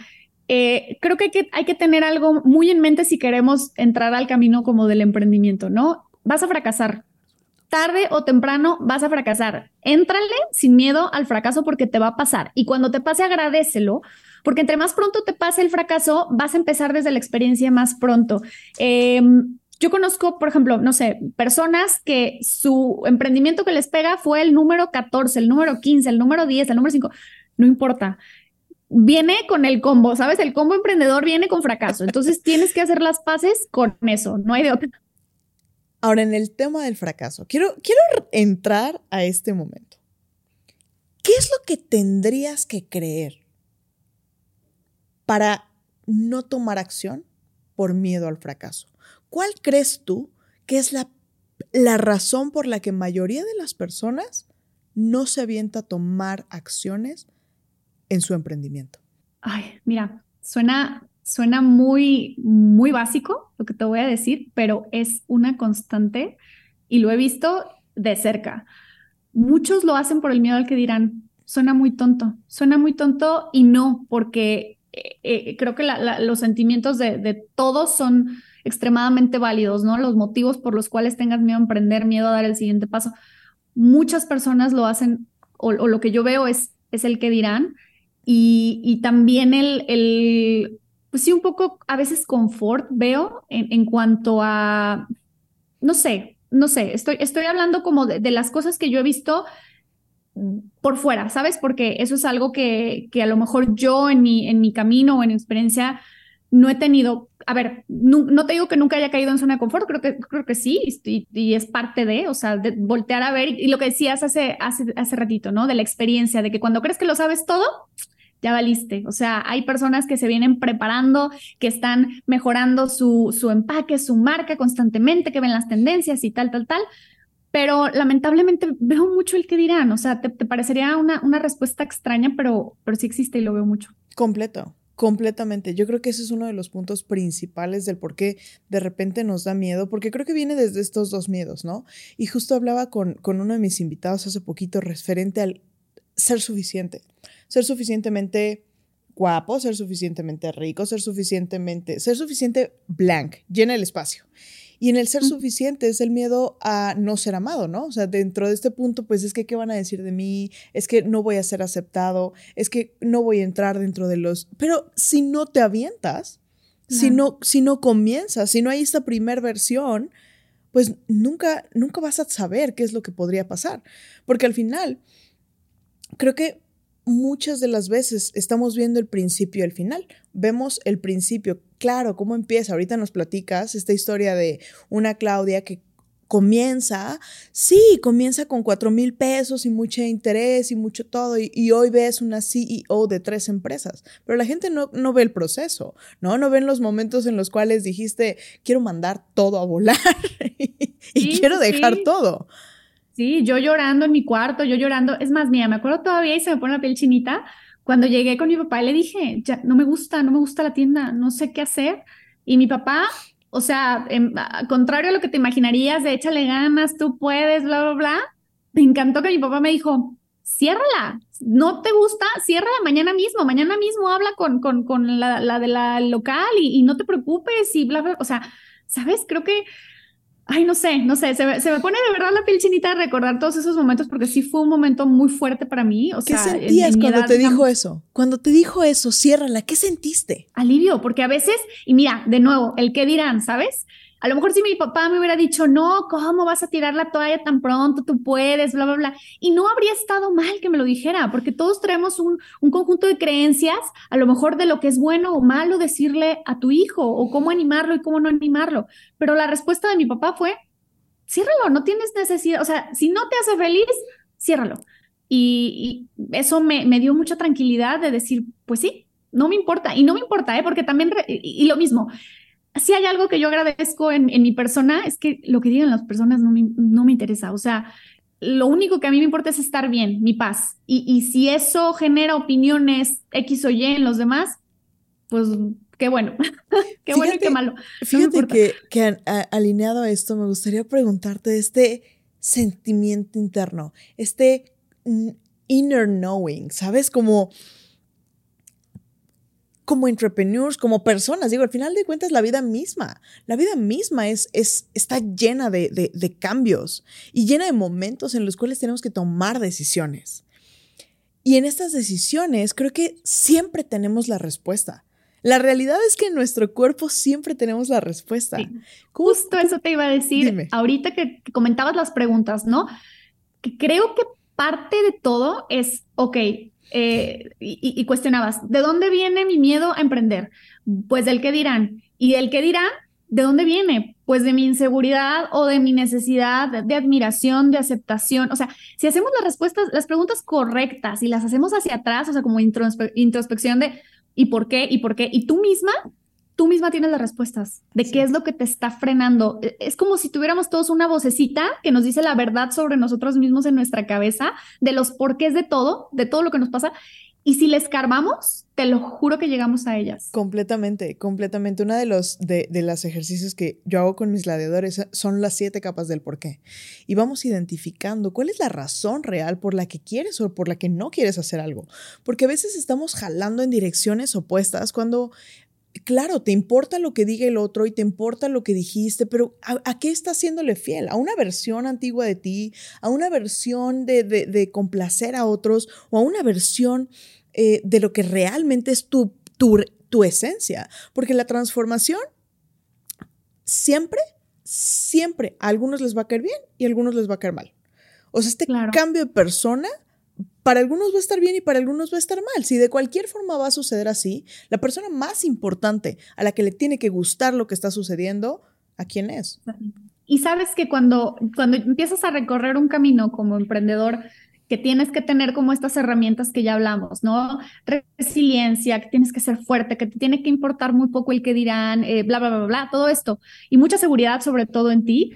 eh, creo que hay, que hay que tener algo muy en mente si queremos entrar al camino como del emprendimiento, ¿no? Vas a fracasar. Tarde o temprano vas a fracasar. Éntrale sin miedo al fracaso porque te va a pasar. Y cuando te pase, agradecelo, porque entre más pronto te pase el fracaso, vas a empezar desde la experiencia más pronto. Eh, yo conozco, por ejemplo, no sé, personas que su emprendimiento que les pega fue el número 14, el número 15, el número 10, el número 5, no importa. Viene con el combo, ¿sabes? El combo emprendedor viene con fracaso. Entonces tienes que hacer las paces con eso, no hay de otra. Ahora, en el tema del fracaso, quiero, quiero entrar a este momento. ¿Qué es lo que tendrías que creer para no tomar acción por miedo al fracaso? ¿Cuál crees tú que es la, la razón por la que mayoría de las personas no se avienta a tomar acciones en su emprendimiento? Ay, mira, suena suena muy, muy básico lo que te voy a decir, pero es una constante y lo he visto de cerca. Muchos lo hacen por el miedo al que dirán, suena muy tonto, suena muy tonto y no, porque eh, eh, creo que los sentimientos de, de, todos son extremadamente válidos, ¿no? Los motivos por los cuales tengas miedo a emprender, miedo a dar el siguiente paso. Muchas personas lo hacen, o, lo que yo veo es, es el que dirán, y, y también el, el, pues sí, un poco a veces confort veo en, en cuanto a, no sé, no sé, estoy, estoy hablando como de, de las cosas que yo he visto por fuera, ¿sabes? Porque eso es algo que, que a lo mejor yo en mi, en mi camino o en mi experiencia no he tenido, a ver, no, te digo que nunca haya caído en zona de confort, creo que, creo que sí, y, es parte de, o sea, voltear a ver, y, lo que decías hace, hace, hace ratito, ¿no? De la experiencia, de que cuando crees que lo sabes todo, ya valiste. O sea, hay personas que se vienen preparando, que están mejorando su, su empaque, su marca constantemente, que ven las tendencias y tal, tal, tal. Pero lamentablemente veo mucho el que dirán. O sea, te, parecería una, una respuesta extraña, pero, pero sí existe y lo veo mucho. Completo. Completamente. Yo creo que ese es uno de los puntos principales del por qué de repente nos da miedo, porque creo que viene desde estos dos miedos, ¿no? Y justo hablaba con, con uno de mis invitados hace poquito referente al ser suficiente, ser suficientemente guapo, ser suficientemente rico, ser suficientemente, ser suficiente blank, llena el espacio. Y en el ser suficiente es el miedo a no ser amado, ¿no? O sea, dentro de este punto, pues es que, ¿qué van a decir de mí? Es que no voy a ser aceptado, es que no voy a entrar dentro de los... Pero si no te avientas, si, no, si no comienzas, si no hay esta primer versión, pues nunca, nunca vas a saber qué es lo que podría pasar. Porque al final, creo que muchas de las veces estamos viendo el principio y el final. Vemos el principio, claro, cómo empieza. Ahorita nos platicas esta historia de una Claudia que comienza, sí, comienza con cuatro mil pesos y mucho interés y mucho todo, y, hoy ves una CEO de tres empresas, pero la gente no, no ve el proceso, ¿no? No ven los momentos en los cuales dijiste, quiero mandar todo a volar y quiero dejar todo. Sí, yo llorando en mi cuarto, yo llorando. Es más, mía, me acuerdo todavía y se me pone la piel chinita. Cuando llegué con mi papá le dije, ya, no me gusta, no me gusta la tienda, no sé qué hacer. Y mi papá, o sea, en, contrario a lo que te imaginarías de échale ganas, tú puedes, bla, bla, bla, me encantó que mi papá me dijo, ciérrala, no te gusta, ciérrala mañana mismo, mañana mismo habla con, con, con la, la de la local y, y no te preocupes y bla, bla, o sea, ¿sabes? Creo que Ay, no sé, no sé, se me, se me, pone de verdad la piel chinita de recordar todos esos momentos porque sí fue un momento muy fuerte para mí. O ¿Qué sentías cuando te dijo eso? Cuando te dijo eso, ciérrala, ¿qué sentiste? Alivio, porque a veces, y mira, de nuevo, el qué dirán, ¿sabes? A lo mejor si mi papá me hubiera dicho, no, ¿cómo vas a tirar la toalla tan pronto? Tú puedes, bla, bla, bla. Y no habría estado mal que me lo dijera, porque todos traemos un, un conjunto de creencias, a lo mejor de lo que es bueno o malo decirle a tu hijo, o cómo animarlo y cómo no animarlo. Pero la respuesta de mi papá fue, ciérralo, no tienes necesidad, o sea, si no te hace feliz, ciérralo. Y, eso me, dio mucha tranquilidad de decir, pues sí, no me importa. Y no me importa, ¿eh? porque también, y lo mismo, si hay algo que yo agradezco en, en, mi persona, es que lo que digan las personas no me, no me interesa. O sea, lo único que a mí me importa es estar bien, mi paz. Y, y si eso genera opiniones X o Y en los demás, pues qué bueno. qué bueno y qué malo. fíjate que, que alineado a esto, me gustaría preguntarte este sentimiento interno, este inner knowing, ¿sabes? Como como entrepreneurs, como personas. Digo, al final de cuentas, la vida misma, la vida misma es, es, está llena de, de, cambios y llena de momentos en los cuales tenemos que tomar decisiones. Y en estas decisiones creo que siempre tenemos la respuesta. La realidad es que en nuestro cuerpo siempre tenemos la respuesta. Justo eso te iba a decir. Ahorita que, que comentabas las preguntas, ¿no? Que creo que parte de todo es, ok, eh, y, cuestionabas, ¿de dónde viene mi miedo a emprender? Pues del que dirán. Y del que dirán, ¿de dónde viene? Pues de mi inseguridad o de mi necesidad de, admiración, de aceptación. O sea, si hacemos las respuestas, las preguntas correctas y las hacemos hacia atrás, o sea, como introspección de ¿y por qué? ¿y por qué? Y tú misma tú misma tienes las respuestas de qué es lo que te está frenando. E, es como si tuviéramos todos una vocecita que nos dice la verdad sobre nosotros mismos en nuestra cabeza, de los porqués de todo, de todo lo que nos pasa. Y si les escarbamos, te lo juro que llegamos a ellas. Completamente, completamente. Uno de los de, de los ejercicios que yo hago con mis gladiadores son las siete capas del por qué. Y vamos identificando cuál es la razón real por la que quieres o por la que no quieres hacer algo. Porque a veces estamos jalando en direcciones opuestas cuando claro, te importa lo que diga el otro y te importa lo que dijiste, pero ¿a, qué estás haciéndole fiel? ¿A una versión antigua de ti? ¿A una versión de, complacer a otros? ¿O a una versión eh, de lo que realmente es tu, tu, esencia? Porque la transformación siempre, siempre a algunos les va a caer bien y a algunos les va a caer mal. O sea, este cambio de persona para algunos va a estar bien y para algunos va a estar mal. Si de cualquier forma va a suceder así, la persona más importante a la que le tiene que gustar lo que está sucediendo, ¿a quién es? Y sabes que cuando, cuando empiezas a recorrer un camino como emprendedor, que tienes que tener como estas herramientas que ya hablamos, ¿no? Resiliencia, que tienes que ser fuerte, que te tiene que importar muy poco el que dirán, eh, bla, bla, bla, bla, todo esto. Y mucha seguridad sobre todo en ti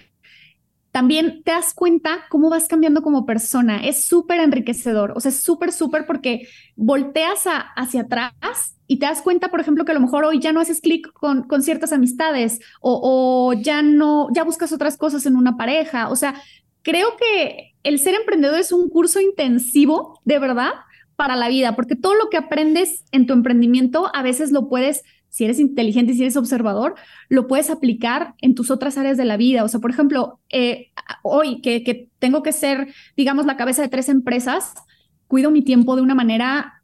también te das cuenta cómo vas cambiando como persona. Es súper enriquecedor, o sea, es súper, súper porque volteas hacia atrás y te das cuenta, por ejemplo, que a lo mejor hoy ya no haces clic con, con, ciertas amistades o, o ya no, ya buscas otras cosas en una pareja. O sea, creo que el ser emprendedor es un curso intensivo, de verdad, para la vida, porque todo lo que aprendes en tu emprendimiento a veces lo puedes si eres inteligente si eres observador, lo puedes aplicar en tus otras áreas de la vida. O sea, por ejemplo, eh, hoy que, tengo que ser, digamos, la cabeza de tres empresas, cuido mi tiempo de una manera,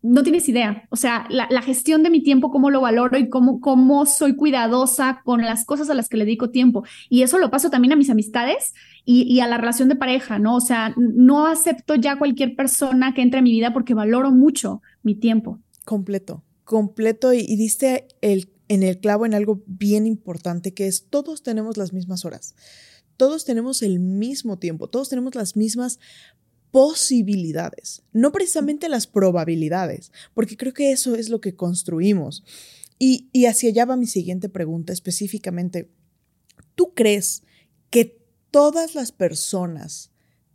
no tienes idea. O sea, la, la gestión de mi tiempo, cómo lo valoro y cómo, cómo soy cuidadosa con las cosas a las que le dedico tiempo. Y eso lo paso también a mis amistades y, y a la relación de pareja, ¿no? O sea, no acepto ya cualquier persona que entre a mi vida porque valoro mucho mi tiempo. Completo completo y, diste el, en el clavo en algo bien importante que es todos tenemos las mismas horas, todos tenemos el mismo tiempo, todos tenemos las mismas posibilidades, no precisamente las probabilidades, porque creo que eso es lo que construimos. Y, y hacia allá va mi siguiente pregunta específicamente. ¿Tú crees que todas las personas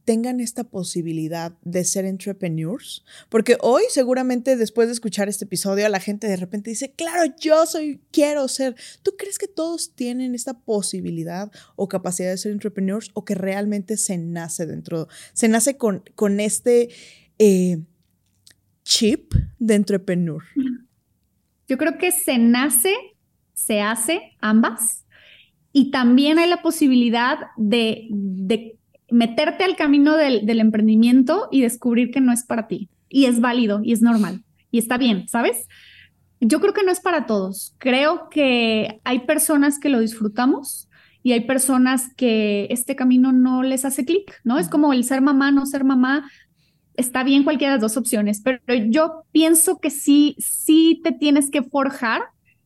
tengan esta posibilidad de ser entrepreneurs, porque hoy seguramente después de escuchar este episodio la gente de repente dice, claro, yo soy, quiero ser. ¿Tú crees que todos tienen esta posibilidad o capacidad de ser entrepreneurs o que realmente se nace dentro, se nace con, con este eh, chip de entrepreneur? Yo creo que se nace, se hace ambas. Y también hay la posibilidad de, de meterte al camino del, emprendimiento y descubrir que no es para ti. Y es válido y es normal y está bien, ¿sabes? Yo creo que no es para todos. Creo que hay personas que lo disfrutamos y hay personas que este camino no les hace clic, ¿no? Es como el ser mamá, no ser mamá. Está bien cualquiera de las dos opciones, pero yo pienso que sí, sí te tienes que forjar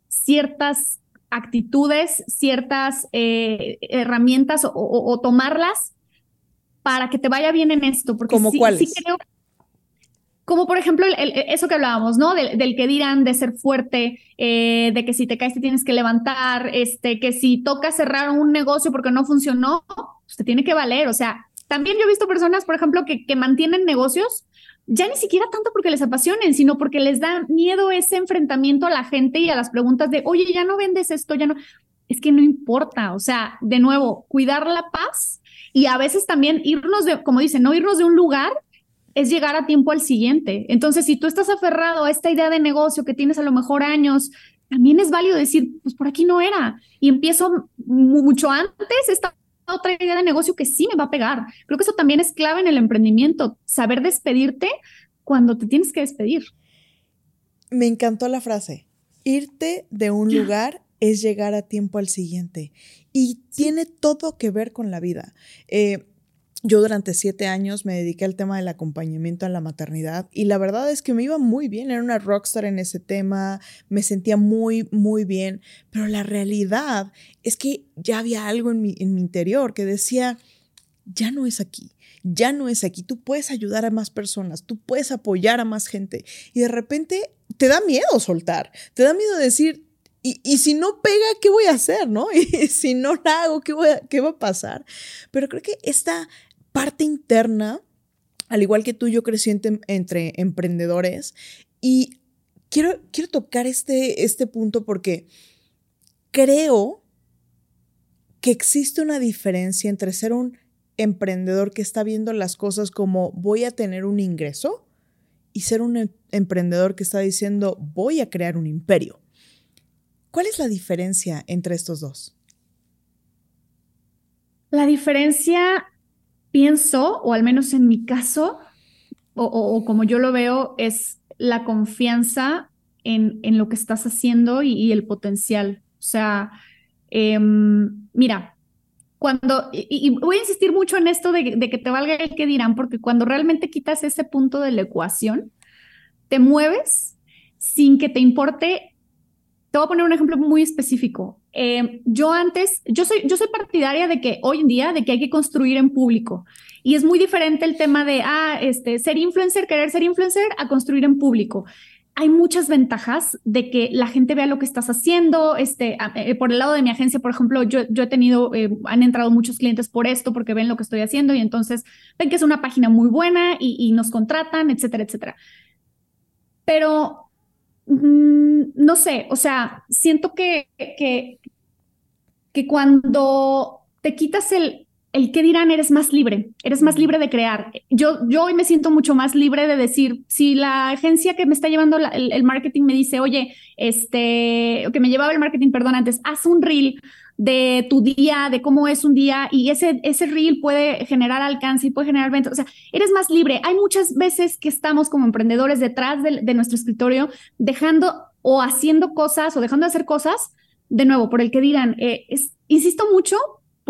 ciertas actitudes, ciertas eh, herramientas o tomarlas para que te vaya bien en esto. Porque ¿Como sí, sí creo, como por ejemplo eso que hablábamos, ¿no? Del, que dirán de ser fuerte, eh, de que si te caes te tienes que levantar, este, que si toca cerrar un negocio porque no funcionó, pues te tiene que valer. O sea, también yo he visto personas, por ejemplo, que, que mantienen negocios ya ni siquiera tanto porque les apasionen, sino porque les da miedo ese enfrentamiento a la gente y a las preguntas de, oye, ya no vendes esto, ya no. Es que no importa, o sea, de nuevo, cuidar la paz y a veces también irnos de, como dicen, no irnos de un lugar es llegar a tiempo al siguiente. Entonces, si tú estás aferrado a esta idea de negocio que tienes a lo mejor años, también es válido decir, pues por aquí no era. Y empiezo mucho antes esta otra idea de negocio que sí me va a pegar. Creo que eso también es clave en el emprendimiento, saber despedirte cuando te tienes que despedir. Me encantó la frase, irte de un lugar es llegar a tiempo al siguiente. Y tiene todo que ver con la vida. Eh, yo durante siete años me dediqué al tema del acompañamiento a la maternidad y la verdad es que me iba muy bien, era una rockstar en ese tema, me sentía muy, muy bien, pero la realidad es que ya había algo en mi, en mi interior que decía, ya no es aquí, ya no es aquí, tú puedes ayudar a más personas, tú puedes apoyar a más gente y de repente te da miedo soltar, te da miedo decir, y, si no pega, ¿qué voy a hacer? ¿No? Y si no la hago, ¿qué, voy ¿qué va a pasar? Pero creo que esta parte interna al igual que tú, yo crecí entre, emprendedores y quiero, quiero tocar este, este punto porque creo que existe una diferencia entre ser un emprendedor que está viendo las cosas como voy a tener un ingreso y ser un em, emprendedor que está diciendo voy a crear un imperio. ¿Cuál es la diferencia entre estos dos? La diferencia, pienso, o al menos en mi caso, o, como yo lo veo, es la confianza en, lo que estás haciendo y, el potencial. O sea, em, mira, cuando, y, voy a insistir mucho en esto de, que te valga el que dirán, porque cuando realmente quitas ese punto de la ecuación, te mueves sin que te importe. Te voy a poner un ejemplo muy específico. Eh, yo antes, yo soy, yo soy partidaria de que hoy en día, de que hay que construir en público. Y es muy diferente el tema de, ah, este, ser influencer, querer ser influencer, a construir en público. Hay muchas ventajas de que la gente vea lo que estás haciendo. Este, eh, por el lado de mi agencia, por ejemplo, yo, yo he tenido, eh, han entrado muchos clientes por esto, porque ven lo que estoy haciendo y entonces ven que es una página muy buena y, y nos contratan, etcétera, etcétera. Pero Mm, no sé, o sea, siento que, que, que cuando te quitas el, el qué dirán, eres más libre, eres más libre de crear. Yo, yo hoy me siento mucho más libre de decir, si la agencia que me está llevando el, marketing me dice, oye, este, que me llevaba el marketing, perdón, antes, haz un reel de tu día, de cómo es un día, y ese, ese reel puede generar alcance y puede generar ventas. O sea, eres más libre. Hay muchas veces que estamos como emprendedores detrás de, nuestro escritorio, dejando o haciendo cosas o dejando de hacer cosas, de nuevo, por el que dirán, eh, es, insisto mucho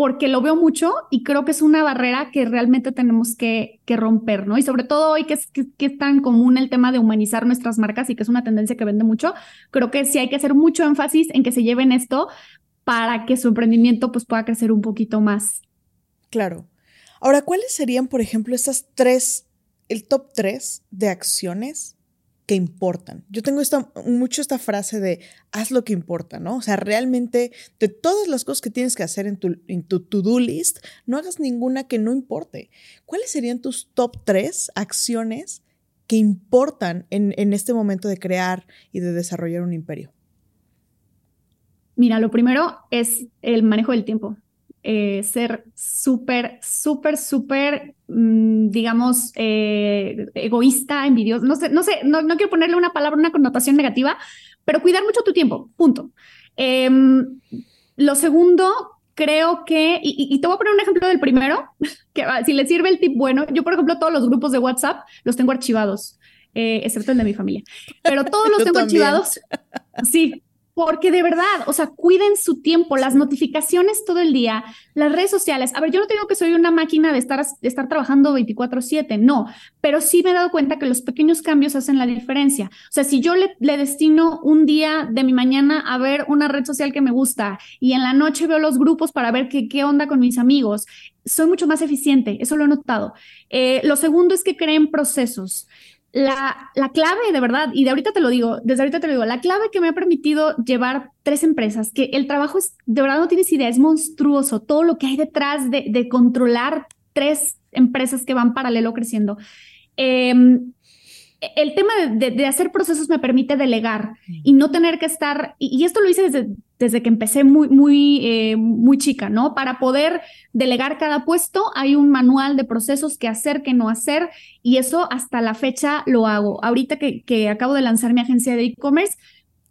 porque lo veo mucho y creo que es una barrera que realmente tenemos que, romper, ¿no? Y sobre todo hoy que es, que, que es, tan común el tema de humanizar nuestras marcas y que es una tendencia que vende mucho, creo que sí hay que hacer mucho énfasis en que se lleven esto para que su emprendimiento pues pueda crecer un poquito más. Claro. Ahora, ¿cuáles serían, por ejemplo, esas tres, el top tres de acciones que importan? Yo tengo esta, mucho esta frase de haz lo que importa, ¿no? O sea, realmente de todas las cosas que tienes que hacer en tu to-do list, no hagas ninguna que no importe. ¿Cuáles serían tus top tres acciones que importan en, en este momento de crear y de desarrollar un imperio? Mira, lo primero es el manejo del tiempo. Eh, ser súper, súper, súper, mm, digamos, eh, egoísta, envidioso. No sé, no sé, no, quiero ponerle una palabra, una connotación negativa, pero cuidar mucho tu tiempo, punto. Em, lo segundo, creo que, y, te voy a poner un ejemplo del primero, que si le sirve el tip bueno, yo por ejemplo todos los grupos de WhatsApp los tengo archivados, eh, excepto el de mi familia, pero todos los tengo archivados. Sí, porque de verdad, o sea, cuiden su tiempo, las notificaciones todo el día, las redes sociales. A ver, yo no tengo que soy una máquina de estar, de estar trabajando 24/7, no, pero sí me he dado cuenta que los pequeños cambios hacen la diferencia. O sea, si yo le, le destino un día de mi mañana a ver una red social que me gusta y en la noche veo los grupos para ver qué, qué onda con mis amigos, soy mucho más eficiente, eso lo he notado. Eh, lo segundo es que creen procesos la, la, clave, de verdad, y de ahorita te lo digo, desde ahorita te lo digo, la clave que me ha permitido llevar tres empresas, que el trabajo es, de verdad no tienes idea, es monstruoso, todo lo que hay detrás de, de controlar tres empresas que van paralelo creciendo. Eh, el tema de, hacer procesos me permite delegar y no tener que estar, y, esto lo hice desde, desde que empecé muy, muy, eh, muy chica, ¿no? Para poder delegar cada puesto hay un manual de procesos que hacer, que no hacer, y eso hasta la fecha lo hago. Ahorita que, que acabo de lanzar mi agencia de e-commerce,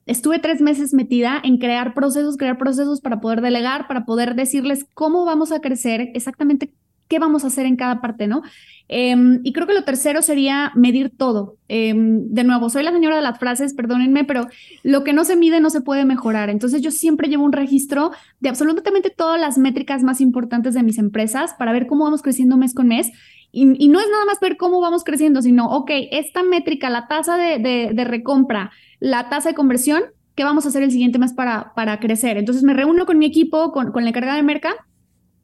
estuve tres meses metida en crear procesos, crear procesos para poder delegar, para poder decirles cómo vamos a crecer, exactamente qué vamos a hacer en cada parte, ¿no? Em, y creo que lo tercero sería medir todo. Em, de nuevo, soy la señora de las frases, perdónenme, pero lo que no se mide no se puede mejorar. Entonces yo siempre llevo un registro de absolutamente todas las métricas más importantes de mis empresas para ver cómo vamos creciendo mes con mes. Y, no es nada más ver cómo vamos creciendo, sino, ok, esta métrica, la tasa de, recompra, la tasa de conversión, ¿qué vamos a hacer el siguiente mes para, crecer? Entonces me reúno con mi equipo, con, con la encargada de merca,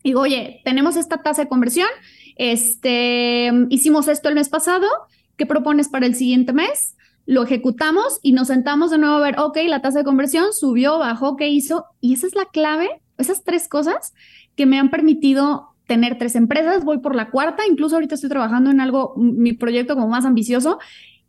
digo, oye, tenemos esta tasa de conversión, este, hicimos esto el mes pasado, ¿qué propones para el siguiente mes? Lo ejecutamos y nos sentamos de nuevo a ver, ok, la tasa de conversión subió, bajó, ¿qué hizo? Y esa es la clave, esas tres cosas que me han permitido tener tres empresas, voy por la cuarta, incluso ahorita estoy trabajando en algo, mi proyecto como más ambicioso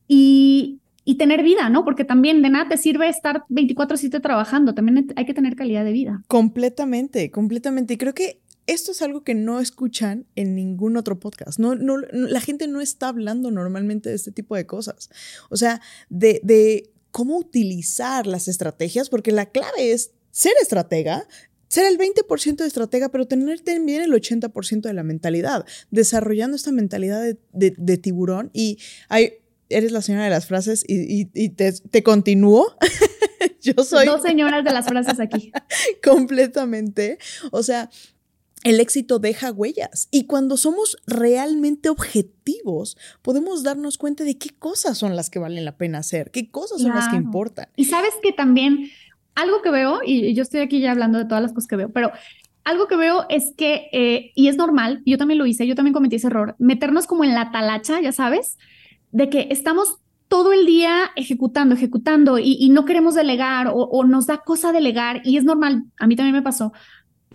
y, y tener vida, ¿no? Porque también de nada te sirve estar 24/7 trabajando, también hay que tener calidad de vida. Completamente, completamente. Y creo que esto es algo que no escuchan en ningún otro podcast. No, no, la gente no está hablando normalmente de este tipo de cosas. O sea, de, de cómo utilizar las estrategias, porque la clave es ser estratega, ser el 20% de estratega, pero tener también el 80% de la mentalidad, desarrollando esta mentalidad de, tiburón. Y hay, eres la señora de las frases y, te, te continúo. Yo soy... Dos señoras de las frases aquí. completamente. O sea, el éxito deja huellas y cuando somos realmente objetivos, podemos darnos cuenta de qué cosas son las que valen la pena hacer, qué cosas son las que importan. Y sabes que también algo que veo, y yo estoy aquí ya hablando de todas las cosas que veo, pero algo que veo es que, eh, y es normal, yo también lo hice, yo también cometí ese error, meternos como en la talacha, ya sabes, de que estamos todo el día ejecutando, ejecutando y, no queremos delegar o, o, nos da cosa delegar y es normal, a mí también me pasó,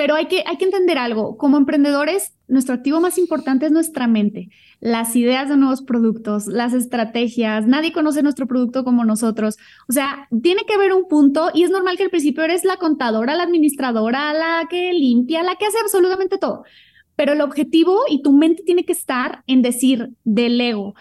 pero hay que, hay que entender algo. Como emprendedores, nuestro activo más importante es nuestra mente, las ideas de nuevos productos, las estrategias. Nadie conoce nuestro producto como nosotros. O sea, tiene que haber un punto y es normal que al principio eres la contadora, la administradora, la que limpia, la que hace absolutamente todo. Pero el objetivo y tu mente tiene que estar en decir ego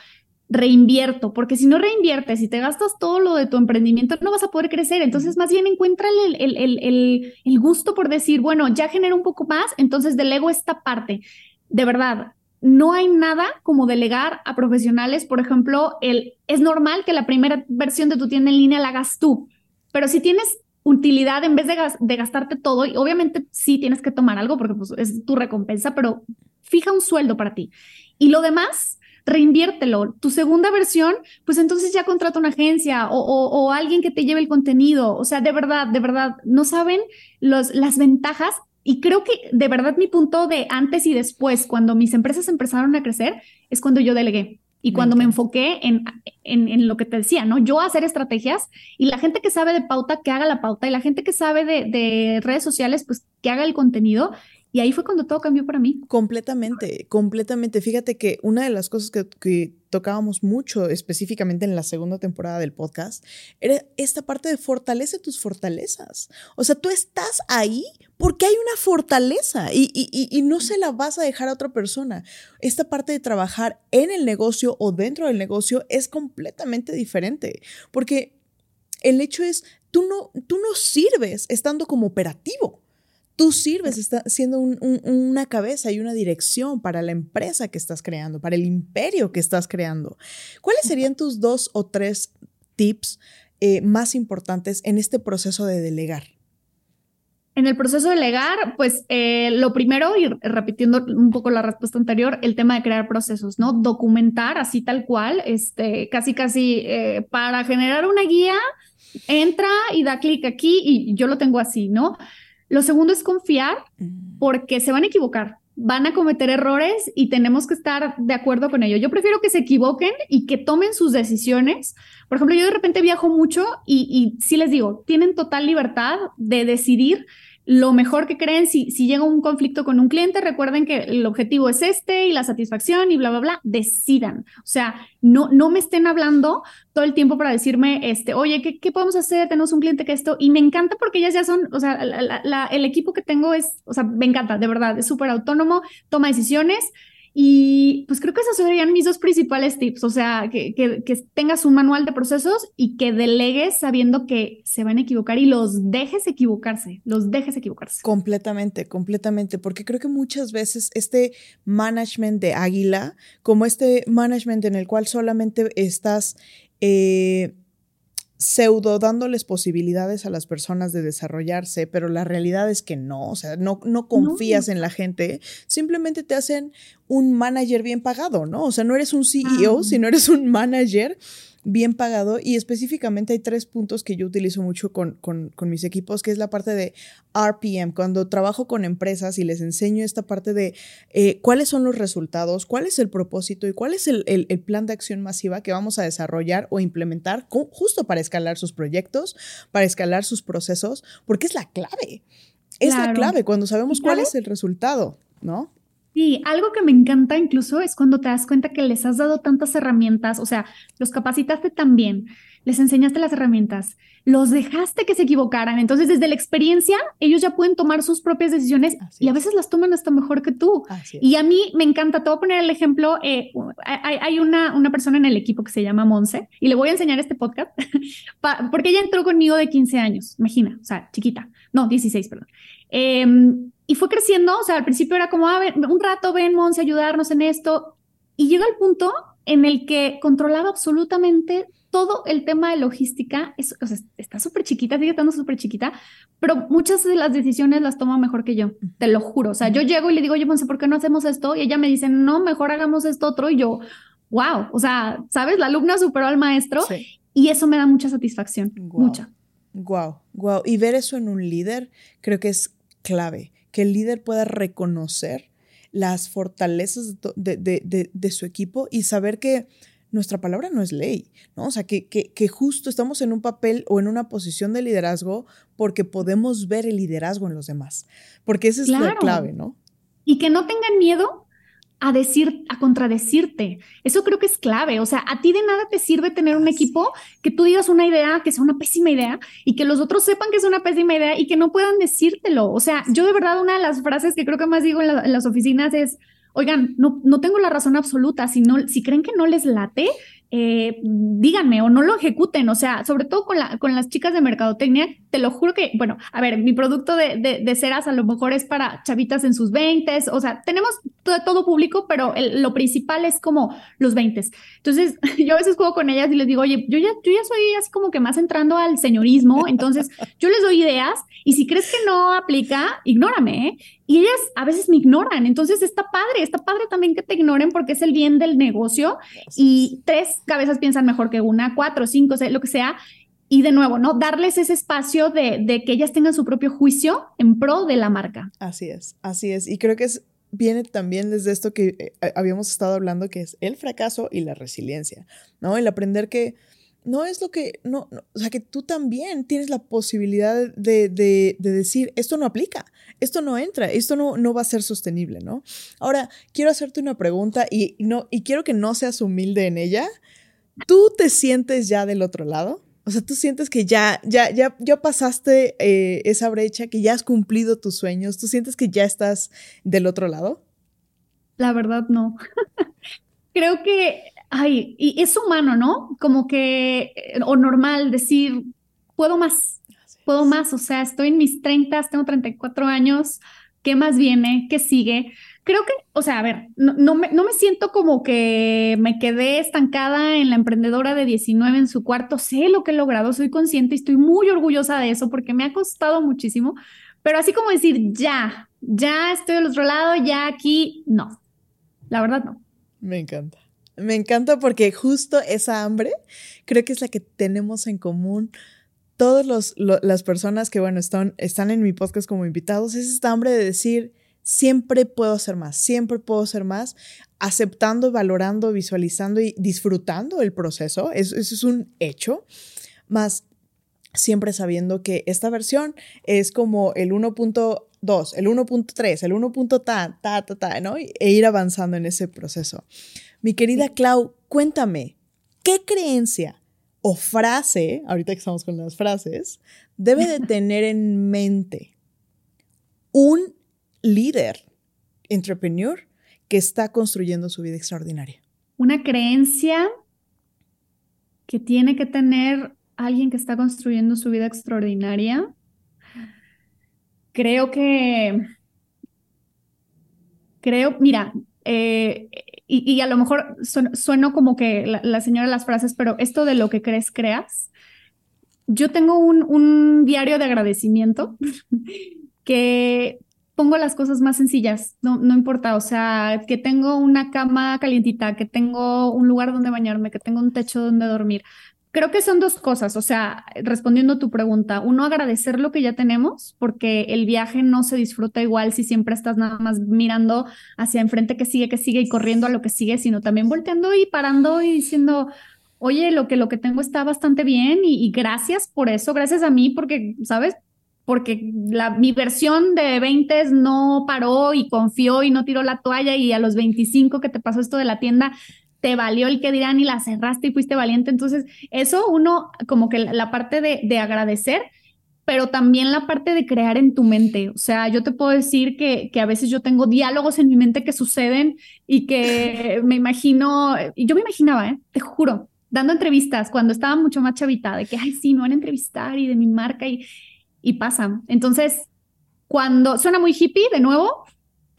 reinvierto, porque si no reinviertes y te gastas todo lo de tu emprendimiento, no vas a poder crecer. Entonces, más bien encuentra el, el, el, gusto por decir, bueno, ya genero un poco más, entonces delego esta parte. De verdad, no hay nada como delegar a profesionales. Por ejemplo, el, es normal que la primera versión de tu tienda en línea la hagas tú, pero si tienes utilidad en vez de, de gastarte todo, y obviamente sí tienes que tomar algo porque pues, es tu recompensa, pero fija un sueldo para ti. Y lo demás, reinviértelo. Tu segunda versión, pues entonces ya contrata una agencia o, alguien que te lleve el contenido. O sea, de verdad, de verdad, no saben los, las ventajas. Y creo que de verdad mi punto de antes y después, cuando mis empresas empezaron a crecer, es cuando yo delegué. Y cuando me enfoqué en, en, lo que te decía, ¿no? Yo hacer estrategias y la gente que sabe de pauta, que haga la pauta, y la gente que sabe de, de redes sociales, pues que haga el contenido. Y ahí fue cuando todo cambió para mí. Completamente, completamente. Fíjate que una de las cosas que, tocábamos mucho específicamente en la segunda temporada del podcast era esta parte de fortalece tus fortalezas. O sea, tú estás ahí porque hay una fortaleza y, y no se la vas a dejar a otra persona. Esta parte de trabajar en el negocio o dentro del negocio es completamente diferente porque el hecho es, tú no, tú no sirves estando como operativo. Tú sirves está siendo una cabeza y una dirección para la empresa que estás creando, para el imperio que estás creando. ¿Cuáles serían tus dos o tres tips eh, más importantes en este proceso de delegar? En el proceso de delegar, pues eh, lo primero, y repitiendo un poco la respuesta anterior, el tema de crear procesos, ¿no? Documentar así tal cual, este, casi, casi eh, para generar una guía, entra y da clic aquí y yo lo tengo así, ¿no? Lo segundo es confiar mm. porque se van a equivocar, van a cometer errores y tenemos que estar de acuerdo con ello. Yo prefiero que se equivoquen y que tomen sus decisiones. Por ejemplo, yo de repente viajo mucho y, y sí les digo, tienen total libertad de decidir lo mejor que creen. Si, si llega un conflicto con un cliente, recuerden que el objetivo es este y la satisfacción y bla, bla, bla, decidan. O sea, no, no me estén hablando todo el tiempo para decirme, este, oye, ¿qué, qué podemos hacer? Tenemos un cliente que esto, y me encanta porque ellas ya son, o sea, el equipo que tengo es, o sea, me encanta, de verdad, es súper autónomo, toma decisiones y pues creo que esos serían mis dos principales tips, o sea, que, que, tengas un manual de procesos y que delegues sabiendo que se van a equivocar y los dejes equivocarse, los dejes equivocarse. Completamente, completamente, porque creo que muchas veces este management de águila, como este management en el cual solamente estás... Eh, pseudo dándoles posibilidades a las personas de desarrollarse, pero la realidad es que no, o sea, no, no confías en la gente, simplemente te hacen un manager bien pagado, ¿no? O sea, no eres un CEO, sino eres un manager bien pagado y específicamente hay tres puntos que yo utilizo mucho con, mis equipos, que es la parte de RPM, cuando trabajo con empresas y les enseño esta parte de eh, cuáles son los resultados, cuál es el propósito y cuál es el, plan de acción masiva que vamos a desarrollar o implementar justo para escalar sus proyectos, para escalar sus procesos, porque es la clave. Es la clave cuando sabemos cuál es el resultado, ¿no? Sí, algo que me encanta incluso es cuando te das cuenta que les has dado tantas herramientas, o sea, los capacitaste tan bien, les enseñaste las herramientas, los dejaste que se equivocaran. Entonces, desde la experiencia, ellos ya pueden tomar sus propias decisiones y a veces las toman hasta mejor que tú. Y a mí me encanta, te voy a poner el ejemplo, eh, hay, una, una persona en el equipo que se llama Monse y le voy a enseñar este podcast porque ella entró conmigo de 15 años, imagina, o sea, chiquita, no, 16, perdón. Em, y fue creciendo, o sea, al principio era como, a ver, un rato ven, Monse, ayudarnos en esto. Y llega el punto en el que controlaba absolutamente todo el tema de logística. Es, o sea, está súper chiquita, sigue estando súper chiquita, pero muchas de las decisiones las toma mejor que yo, te lo juro. O sea, yo llego y le digo, oye, Monse, ¿por qué no hacemos esto? Y ella me dice, no, mejor hagamos esto otro. Y yo, wow, o sea, ¿sabes? La alumna superó al maestro y eso me da mucha satisfacción, mucha. Wow, wow. Y ver eso en un líder creo que es clave, que el líder pueda reconocer las fortalezas de, su equipo y saber que nuestra palabra no es ley, ¿no? O sea, que, que, justo estamos en un papel o en una posición de liderazgo porque podemos ver el liderazgo en los demás, porque esa es la clave, ¿no? Y que no tengan miedo a decir, a contradecirte. Eso creo que es clave. O sea, a ti de nada te sirve tener un equipo que tú digas una idea que sea una pésima idea y que los otros sepan que es una pésima idea y que no puedan decírtelo. O sea, yo de verdad una de las frases que creo que más digo en, en las oficinas es, oigan, no, no tengo la razón absoluta. Si, no, si creen que no les late, eh, díganme o no lo ejecuten, o sea, sobre todo con, la, con las chicas de mercadotecnia, te lo juro que, bueno, a ver, mi producto de, de, ceras a lo mejor es para chavitas en sus 20, o sea, tenemos todo, público, pero lo principal es como los 20. Entonces, yo a veces juego con ellas y les digo, oye, yo ya, yo ya soy así como que más entrando al señorismo, entonces yo les doy ideas y si crees que no aplica, ignórame, ¿eh? Y ellas a veces me ignoran, entonces está padre, está padre también que te ignoren porque es el bien del negocio. Y tres cabezas piensan mejor que una, cuatro, cinco, lo que sea. Y de nuevo, ¿no? Darles ese espacio de, de que ellas tengan su propio juicio en pro de la marca. Así es, así es. Y creo que es, viene también desde esto que eh, habíamos estado hablando, que es el fracaso y la resiliencia, ¿no? El aprender que no es lo que, no, o sea, que tú también tienes la posibilidad de, de, decir, esto no aplica, esto no entra, esto no, no va a ser sostenible, ¿no? Ahora, quiero hacerte una pregunta y, no, y quiero que no seas humilde en ella. ¿Tú te sientes ya del otro lado? O sea, tú sientes que ya, ya, ya, ya pasaste eh, esa brecha, que ya has cumplido tus sueños, tú sientes que ya estás del otro lado? La verdad, no. Creo que ay, y es humano, ¿no? Como que, eh, o normal decir, puedo más, puedo más, o sea, estoy en mis 30, tengo 34 años, ¿qué más viene? ¿Qué sigue? Creo que, o sea, a ver, no, me, no me siento como que me quedé estancada en la emprendedora de 19 en su cuarto, sé lo que he logrado, soy consciente y estoy muy orgullosa de eso porque me ha costado muchísimo, pero así como decir, ya, ya estoy del otro lado, ya aquí, no, la verdad no. Me encanta. Me encanta porque justo esa hambre creo que es la que tenemos en común todas las personas que, bueno, están, están en mi podcast como invitados, es esta hambre de decir, siempre puedo hacer más, siempre puedo hacer más, aceptando, valorando, visualizando y disfrutando el proceso, eso, es un hecho, más siempre sabiendo que esta versión es como el 1.2, el 1.3, el 1. Ta, ta, ta, ta, ¿no? E ir avanzando en ese proceso. Mi querida Clau, cuéntame, ¿qué creencia o frase, ahorita que estamos con las frases, debe de tener en mente un líder, entrepreneur, que está construyendo su vida extraordinaria? Una creencia que tiene que tener alguien que está construyendo su vida extraordinaria. Creo que, creo, mira, eh, y, a lo mejor sueno como que la, señora de las frases, pero esto de lo que crees, creas. Yo tengo un, diario de agradecimiento que pongo las cosas más sencillas, no, no importa, o sea, que tengo una cama calientita, que tengo un lugar donde bañarme, que tengo un techo donde dormir, Creo que son dos cosas, o sea, respondiendo a tu pregunta, uno agradecer lo que ya tenemos, porque el viaje no se disfruta igual si siempre estás nada más mirando hacia enfrente que sigue, que sigue y corriendo a lo que sigue, sino también volteando y parando y diciendo, oye, lo que, lo que tengo está bastante bien y, y gracias por eso, gracias a mí, porque, ¿sabes? porque la, mi versión de 20 no paró y confió y no tiró la toalla y a los 25 que te pasó esto de la tienda, te valió el que dirán y la cerraste y fuiste valiente. Entonces, eso uno, como que la, parte de, de, agradecer, pero también la parte de crear en tu mente. O sea, yo te puedo decir que, que a veces yo tengo diálogos en mi mente que suceden y que me imagino, y yo me imaginaba, ¿eh? te juro, dando entrevistas cuando estaba mucho más chavita, de que, ay, sí, me van a entrevistar y de mi marca y, y pasa. Entonces, cuando suena muy hippie, de nuevo,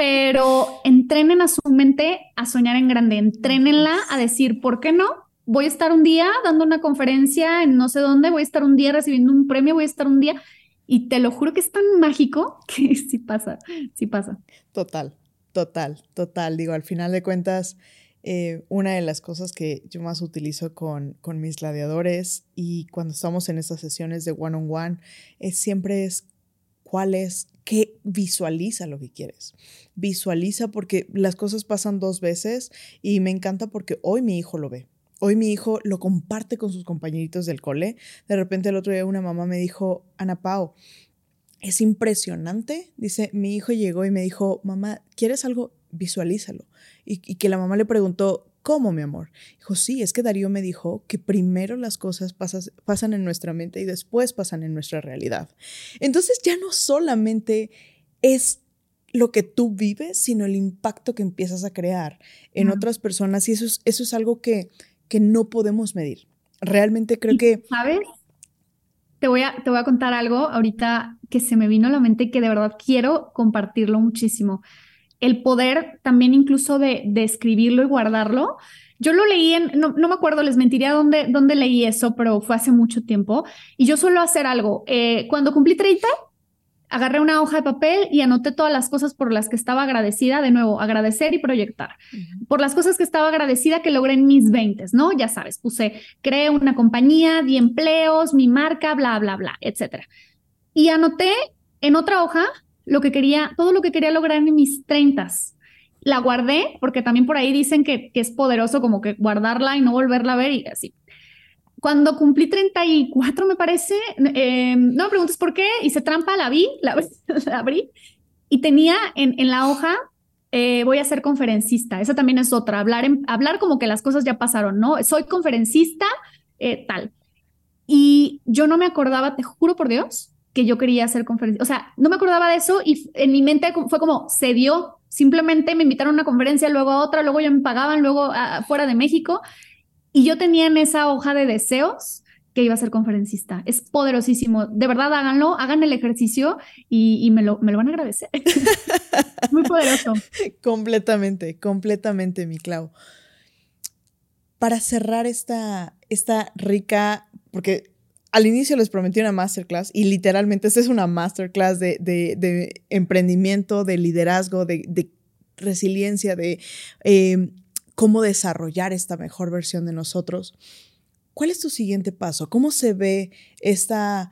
pero entrenen a su mente a soñar en grande, entrénenla a decir, ¿por qué no? Voy a estar un día dando una conferencia en no sé dónde, voy a estar un día recibiendo un premio, voy a estar un día, y te lo juro que es tan mágico que sí pasa, sí pasa. Total, total, total. Digo, al final de cuentas, eh, una de las cosas que yo más utilizo con, con mis gladiadores y cuando estamos en estas sesiones de one on one es siempre es cuál es, qué visualiza lo que quieres. Visualiza porque las cosas pasan dos veces y me encanta porque hoy mi hijo lo ve. Hoy mi hijo lo comparte con sus compañeritos del cole. De repente el otro día una mamá me dijo, Ana Pau, es impresionante. Dice, mi hijo llegó y me dijo, mamá, ¿quieres algo? Visualízalo. Y, que la mamá le preguntó, ¿cómo, mi amor? Dijo, sí, es que Darío me dijo que primero las cosas pasan en nuestra mente y después pasan en nuestra realidad. Entonces ya no solamente es lo que tú vives, sino el impacto que empiezas a crear en otras personas y eso es, eso es algo que, que no podemos medir. Realmente creo que... ¿Sabes? Te voy, a, te voy a contar algo ahorita que se me vino a la mente y que de verdad quiero compartirlo muchísimo. El poder también incluso de, de escribirlo y guardarlo. Yo lo leí en, no, no me acuerdo, les mentiría dónde, dónde leí eso, pero fue hace mucho tiempo. Y yo suelo hacer algo. Eh, cuando cumplí 30, agarré una hoja de papel y anoté todas las cosas por las que estaba agradecida, de nuevo, agradecer y proyectar. Por las cosas que estaba agradecida que logré en mis 20, ¿no? Ya sabes, puse, creé una compañía, di empleos, mi marca, bla, bla, bla, etcétera. Y anoté en otra hoja lo que quería, todo lo que quería lograr en mis 30. La guardé porque también por ahí dicen que, que es poderoso como que guardarla y no volverla a ver y así cuando cumplí 34, me parece, eh, no me preguntes por qué, hice trampa, la vi, la, abrí y tenía en, en la hoja, eh, voy a ser conferencista. Esa también es otra, hablar, hablar como que las cosas ya pasaron, ¿no? Soy conferencista, eh, tal. Y yo no me acordaba, te juro por Dios, que yo quería ser conferencista. O sea, no me acordaba de eso y en mi mente fue como, se dio. Simplemente me invitaron a una conferencia, luego a otra, luego ya me pagaban, luego ah, fuera de México. Y yo tenía en esa hoja de deseos que iba a ser conferencista. Es poderosísimo. De verdad, háganlo, hagan el ejercicio y, me, lo, me, lo, van a agradecer. Muy poderoso. completamente, completamente, mi Clau. Para cerrar esta, esta rica, porque al inicio les prometí una masterclass y literalmente esta es una masterclass de, de, emprendimiento, de liderazgo, de, resiliencia, de eh, cómo desarrollar esta mejor versión de nosotros. ¿Cuál es tu siguiente paso? ¿Cómo se ve esta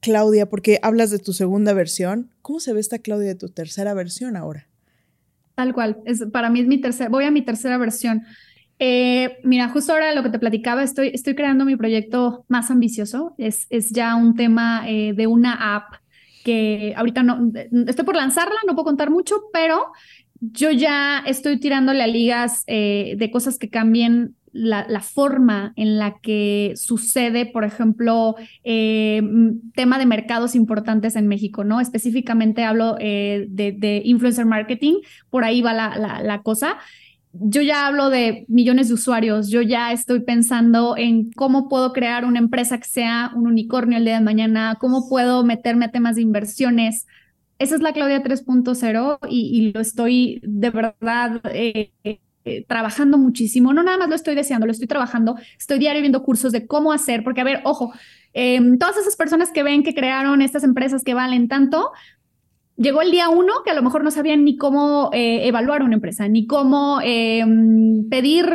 Claudia? Porque hablas de tu segunda versión. ¿Cómo se ve esta Claudia de tu tercera versión ahora? Tal cual. Es, para mí es mi tercera, voy a mi tercera versión. Eh, mira, justo ahora lo que te platicaba, estoy, creando mi proyecto más ambicioso. Es, es ya un tema eh, de una app que ahorita no, estoy por lanzarla, no puedo contar mucho, pero yo ya estoy tirándole a ligas eh, de cosas que cambien la, forma en la que sucede, por ejemplo, eh, tema de mercados importantes en México, ¿no? Específicamente hablo eh, de, influencer marketing, por ahí va la, la, cosa. Yo ya hablo de millones de usuarios, yo ya estoy pensando en cómo puedo crear una empresa que sea un unicornio el día de mañana, cómo puedo meterme a temas de inversiones, esa es la Claudia 3.0 y, lo estoy de verdad eh, eh, trabajando muchísimo. No nada más lo estoy deseando, lo estoy trabajando. Estoy diario viendo cursos de cómo hacer, porque a ver, ojo, em, todas esas personas que ven que crearon estas empresas que valen tanto, llegó el día uno que a lo mejor no sabían ni cómo eh, evaluar una empresa, ni cómo em, pedir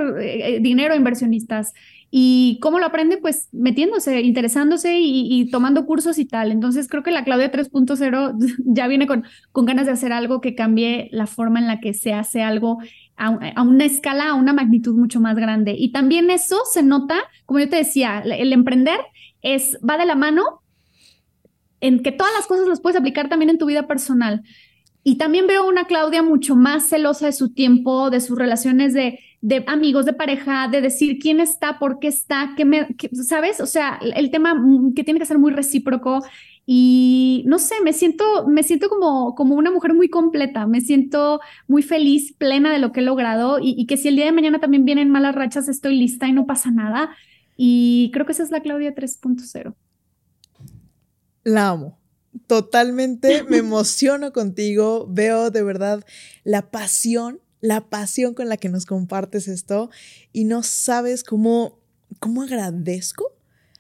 dinero a inversionistas. ¿Y cómo lo aprende? Pues metiéndose, interesándose y, tomando cursos y tal. Entonces creo que la Claudia 3.0 ya viene con, con ganas de hacer algo que cambie la forma en la que se hace algo a, una escala, a una magnitud mucho más grande. Y también eso se nota, como yo te decía, el emprender es, va de la mano en que todas las cosas las puedes aplicar también en tu vida personal. Y también veo una Claudia mucho más celosa de su tiempo, de sus relaciones de, de amigos, de pareja, de decir quién está, por qué está, qué me, ¿sabes? O sea, el tema mm, que tiene que ser muy recíproco y no sé, me siento, me siento como, como una mujer muy completa, me siento muy feliz, plena de lo que he logrado y, y que si el día de mañana también vienen malas rachas, estoy lista y no pasa nada. Y creo que esa es la Claudia 3.0. La amo. Totalmente me emociono contigo. Veo de verdad la pasión, la pasión con la que nos compartes esto y no sabes cómo, cómo agradezco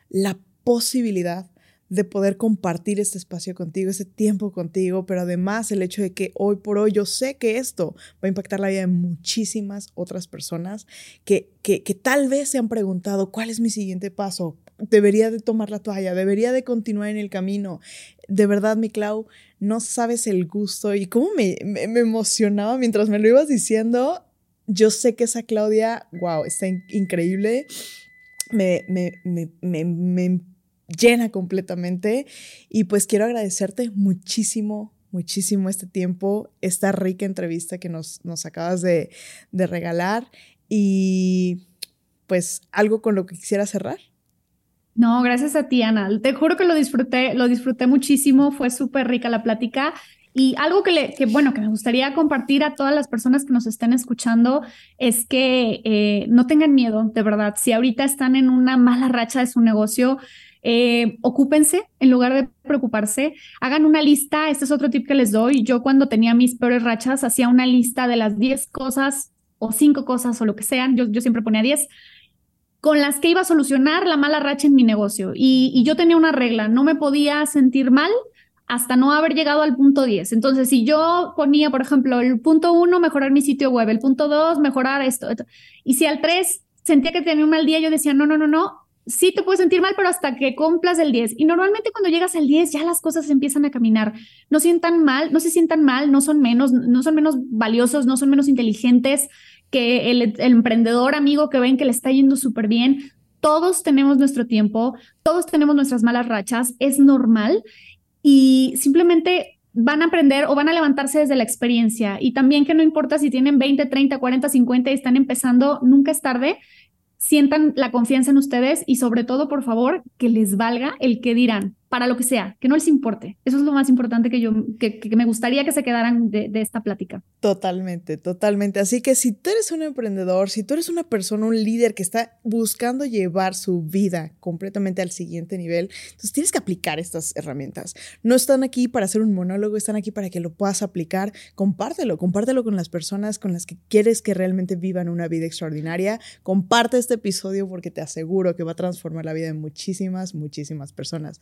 la posibilidad de poder compartir este espacio contigo, ese tiempo contigo, pero además el hecho de que hoy por hoy yo sé que esto va a impactar la vida de muchísimas otras personas que, que, que tal vez se han preguntado cuál es mi siguiente paso, debería de tomar la toalla, debería de continuar en el camino. De verdad, mi Clau, no sabes el gusto y cómo me, me, emocionaba mientras me lo ibas diciendo. Yo sé que esa Claudia, wow, está increíble. Me, me, me, me, llena completamente. Y pues quiero agradecerte muchísimo, muchísimo este tiempo, esta rica entrevista que nos, nos acabas de, de regalar. Y pues algo con lo que quisiera cerrar. No, gracias a ti, Ana. Te juro que lo disfruté, lo disfruté muchísimo, fue súper rica la plática. Y algo que, le, que, bueno, que me gustaría compartir a todas las personas que nos estén escuchando es que eh, no tengan miedo, de verdad. Si ahorita están en una mala racha de su negocio, eh, ocúpense en lugar de preocuparse, hagan una lista, este es otro tip que les doy, yo cuando tenía mis peores rachas hacía una lista de las 10 cosas o 5 cosas o lo que sean, yo, yo siempre ponía 10 con las que iba a solucionar la mala racha en mi negocio y, yo tenía una regla, no me podía sentir mal hasta no haber llegado al punto 10. Entonces, si yo ponía, por ejemplo, el punto 1, mejorar mi sitio web, el punto 2, mejorar esto, esto, y si al 3 sentía que tenía un mal día, yo decía, no, no, no, no, sí te puedes sentir mal, pero hasta que cumplas el 10. Y normalmente cuando llegas al 10 ya las cosas empiezan a caminar. No sientan mal, no se sientan mal, no son menos, no son menos valiosos, no son menos inteligentes que el, el emprendedor amigo que ven que le está yendo súper bien. Todos tenemos nuestro tiempo, todos tenemos nuestras malas rachas, es normal y simplemente van a aprender o van a levantarse desde la experiencia. Y también que no importa si tienen 20, 30, 40, 50 y están empezando, nunca es tarde sientan la confianza en ustedes y sobre todo, por favor, que les valga el que dirán, para lo que sea, que no les importe. Eso es lo más importante que yo, que, me gustaría que se quedaran de, de, esta plática. Totalmente, totalmente. Así que si tú eres un emprendedor, si tú eres una persona, un líder que está buscando llevar su vida completamente al siguiente nivel, entonces tienes que aplicar estas herramientas. No están aquí para hacer un monólogo, están aquí para que lo puedas aplicar. Compártelo, compártelo con las personas con las que quieres que realmente vivan una vida extraordinaria. Comparte este episodio porque te aseguro que va a transformar la vida de muchísimas, muchísimas personas.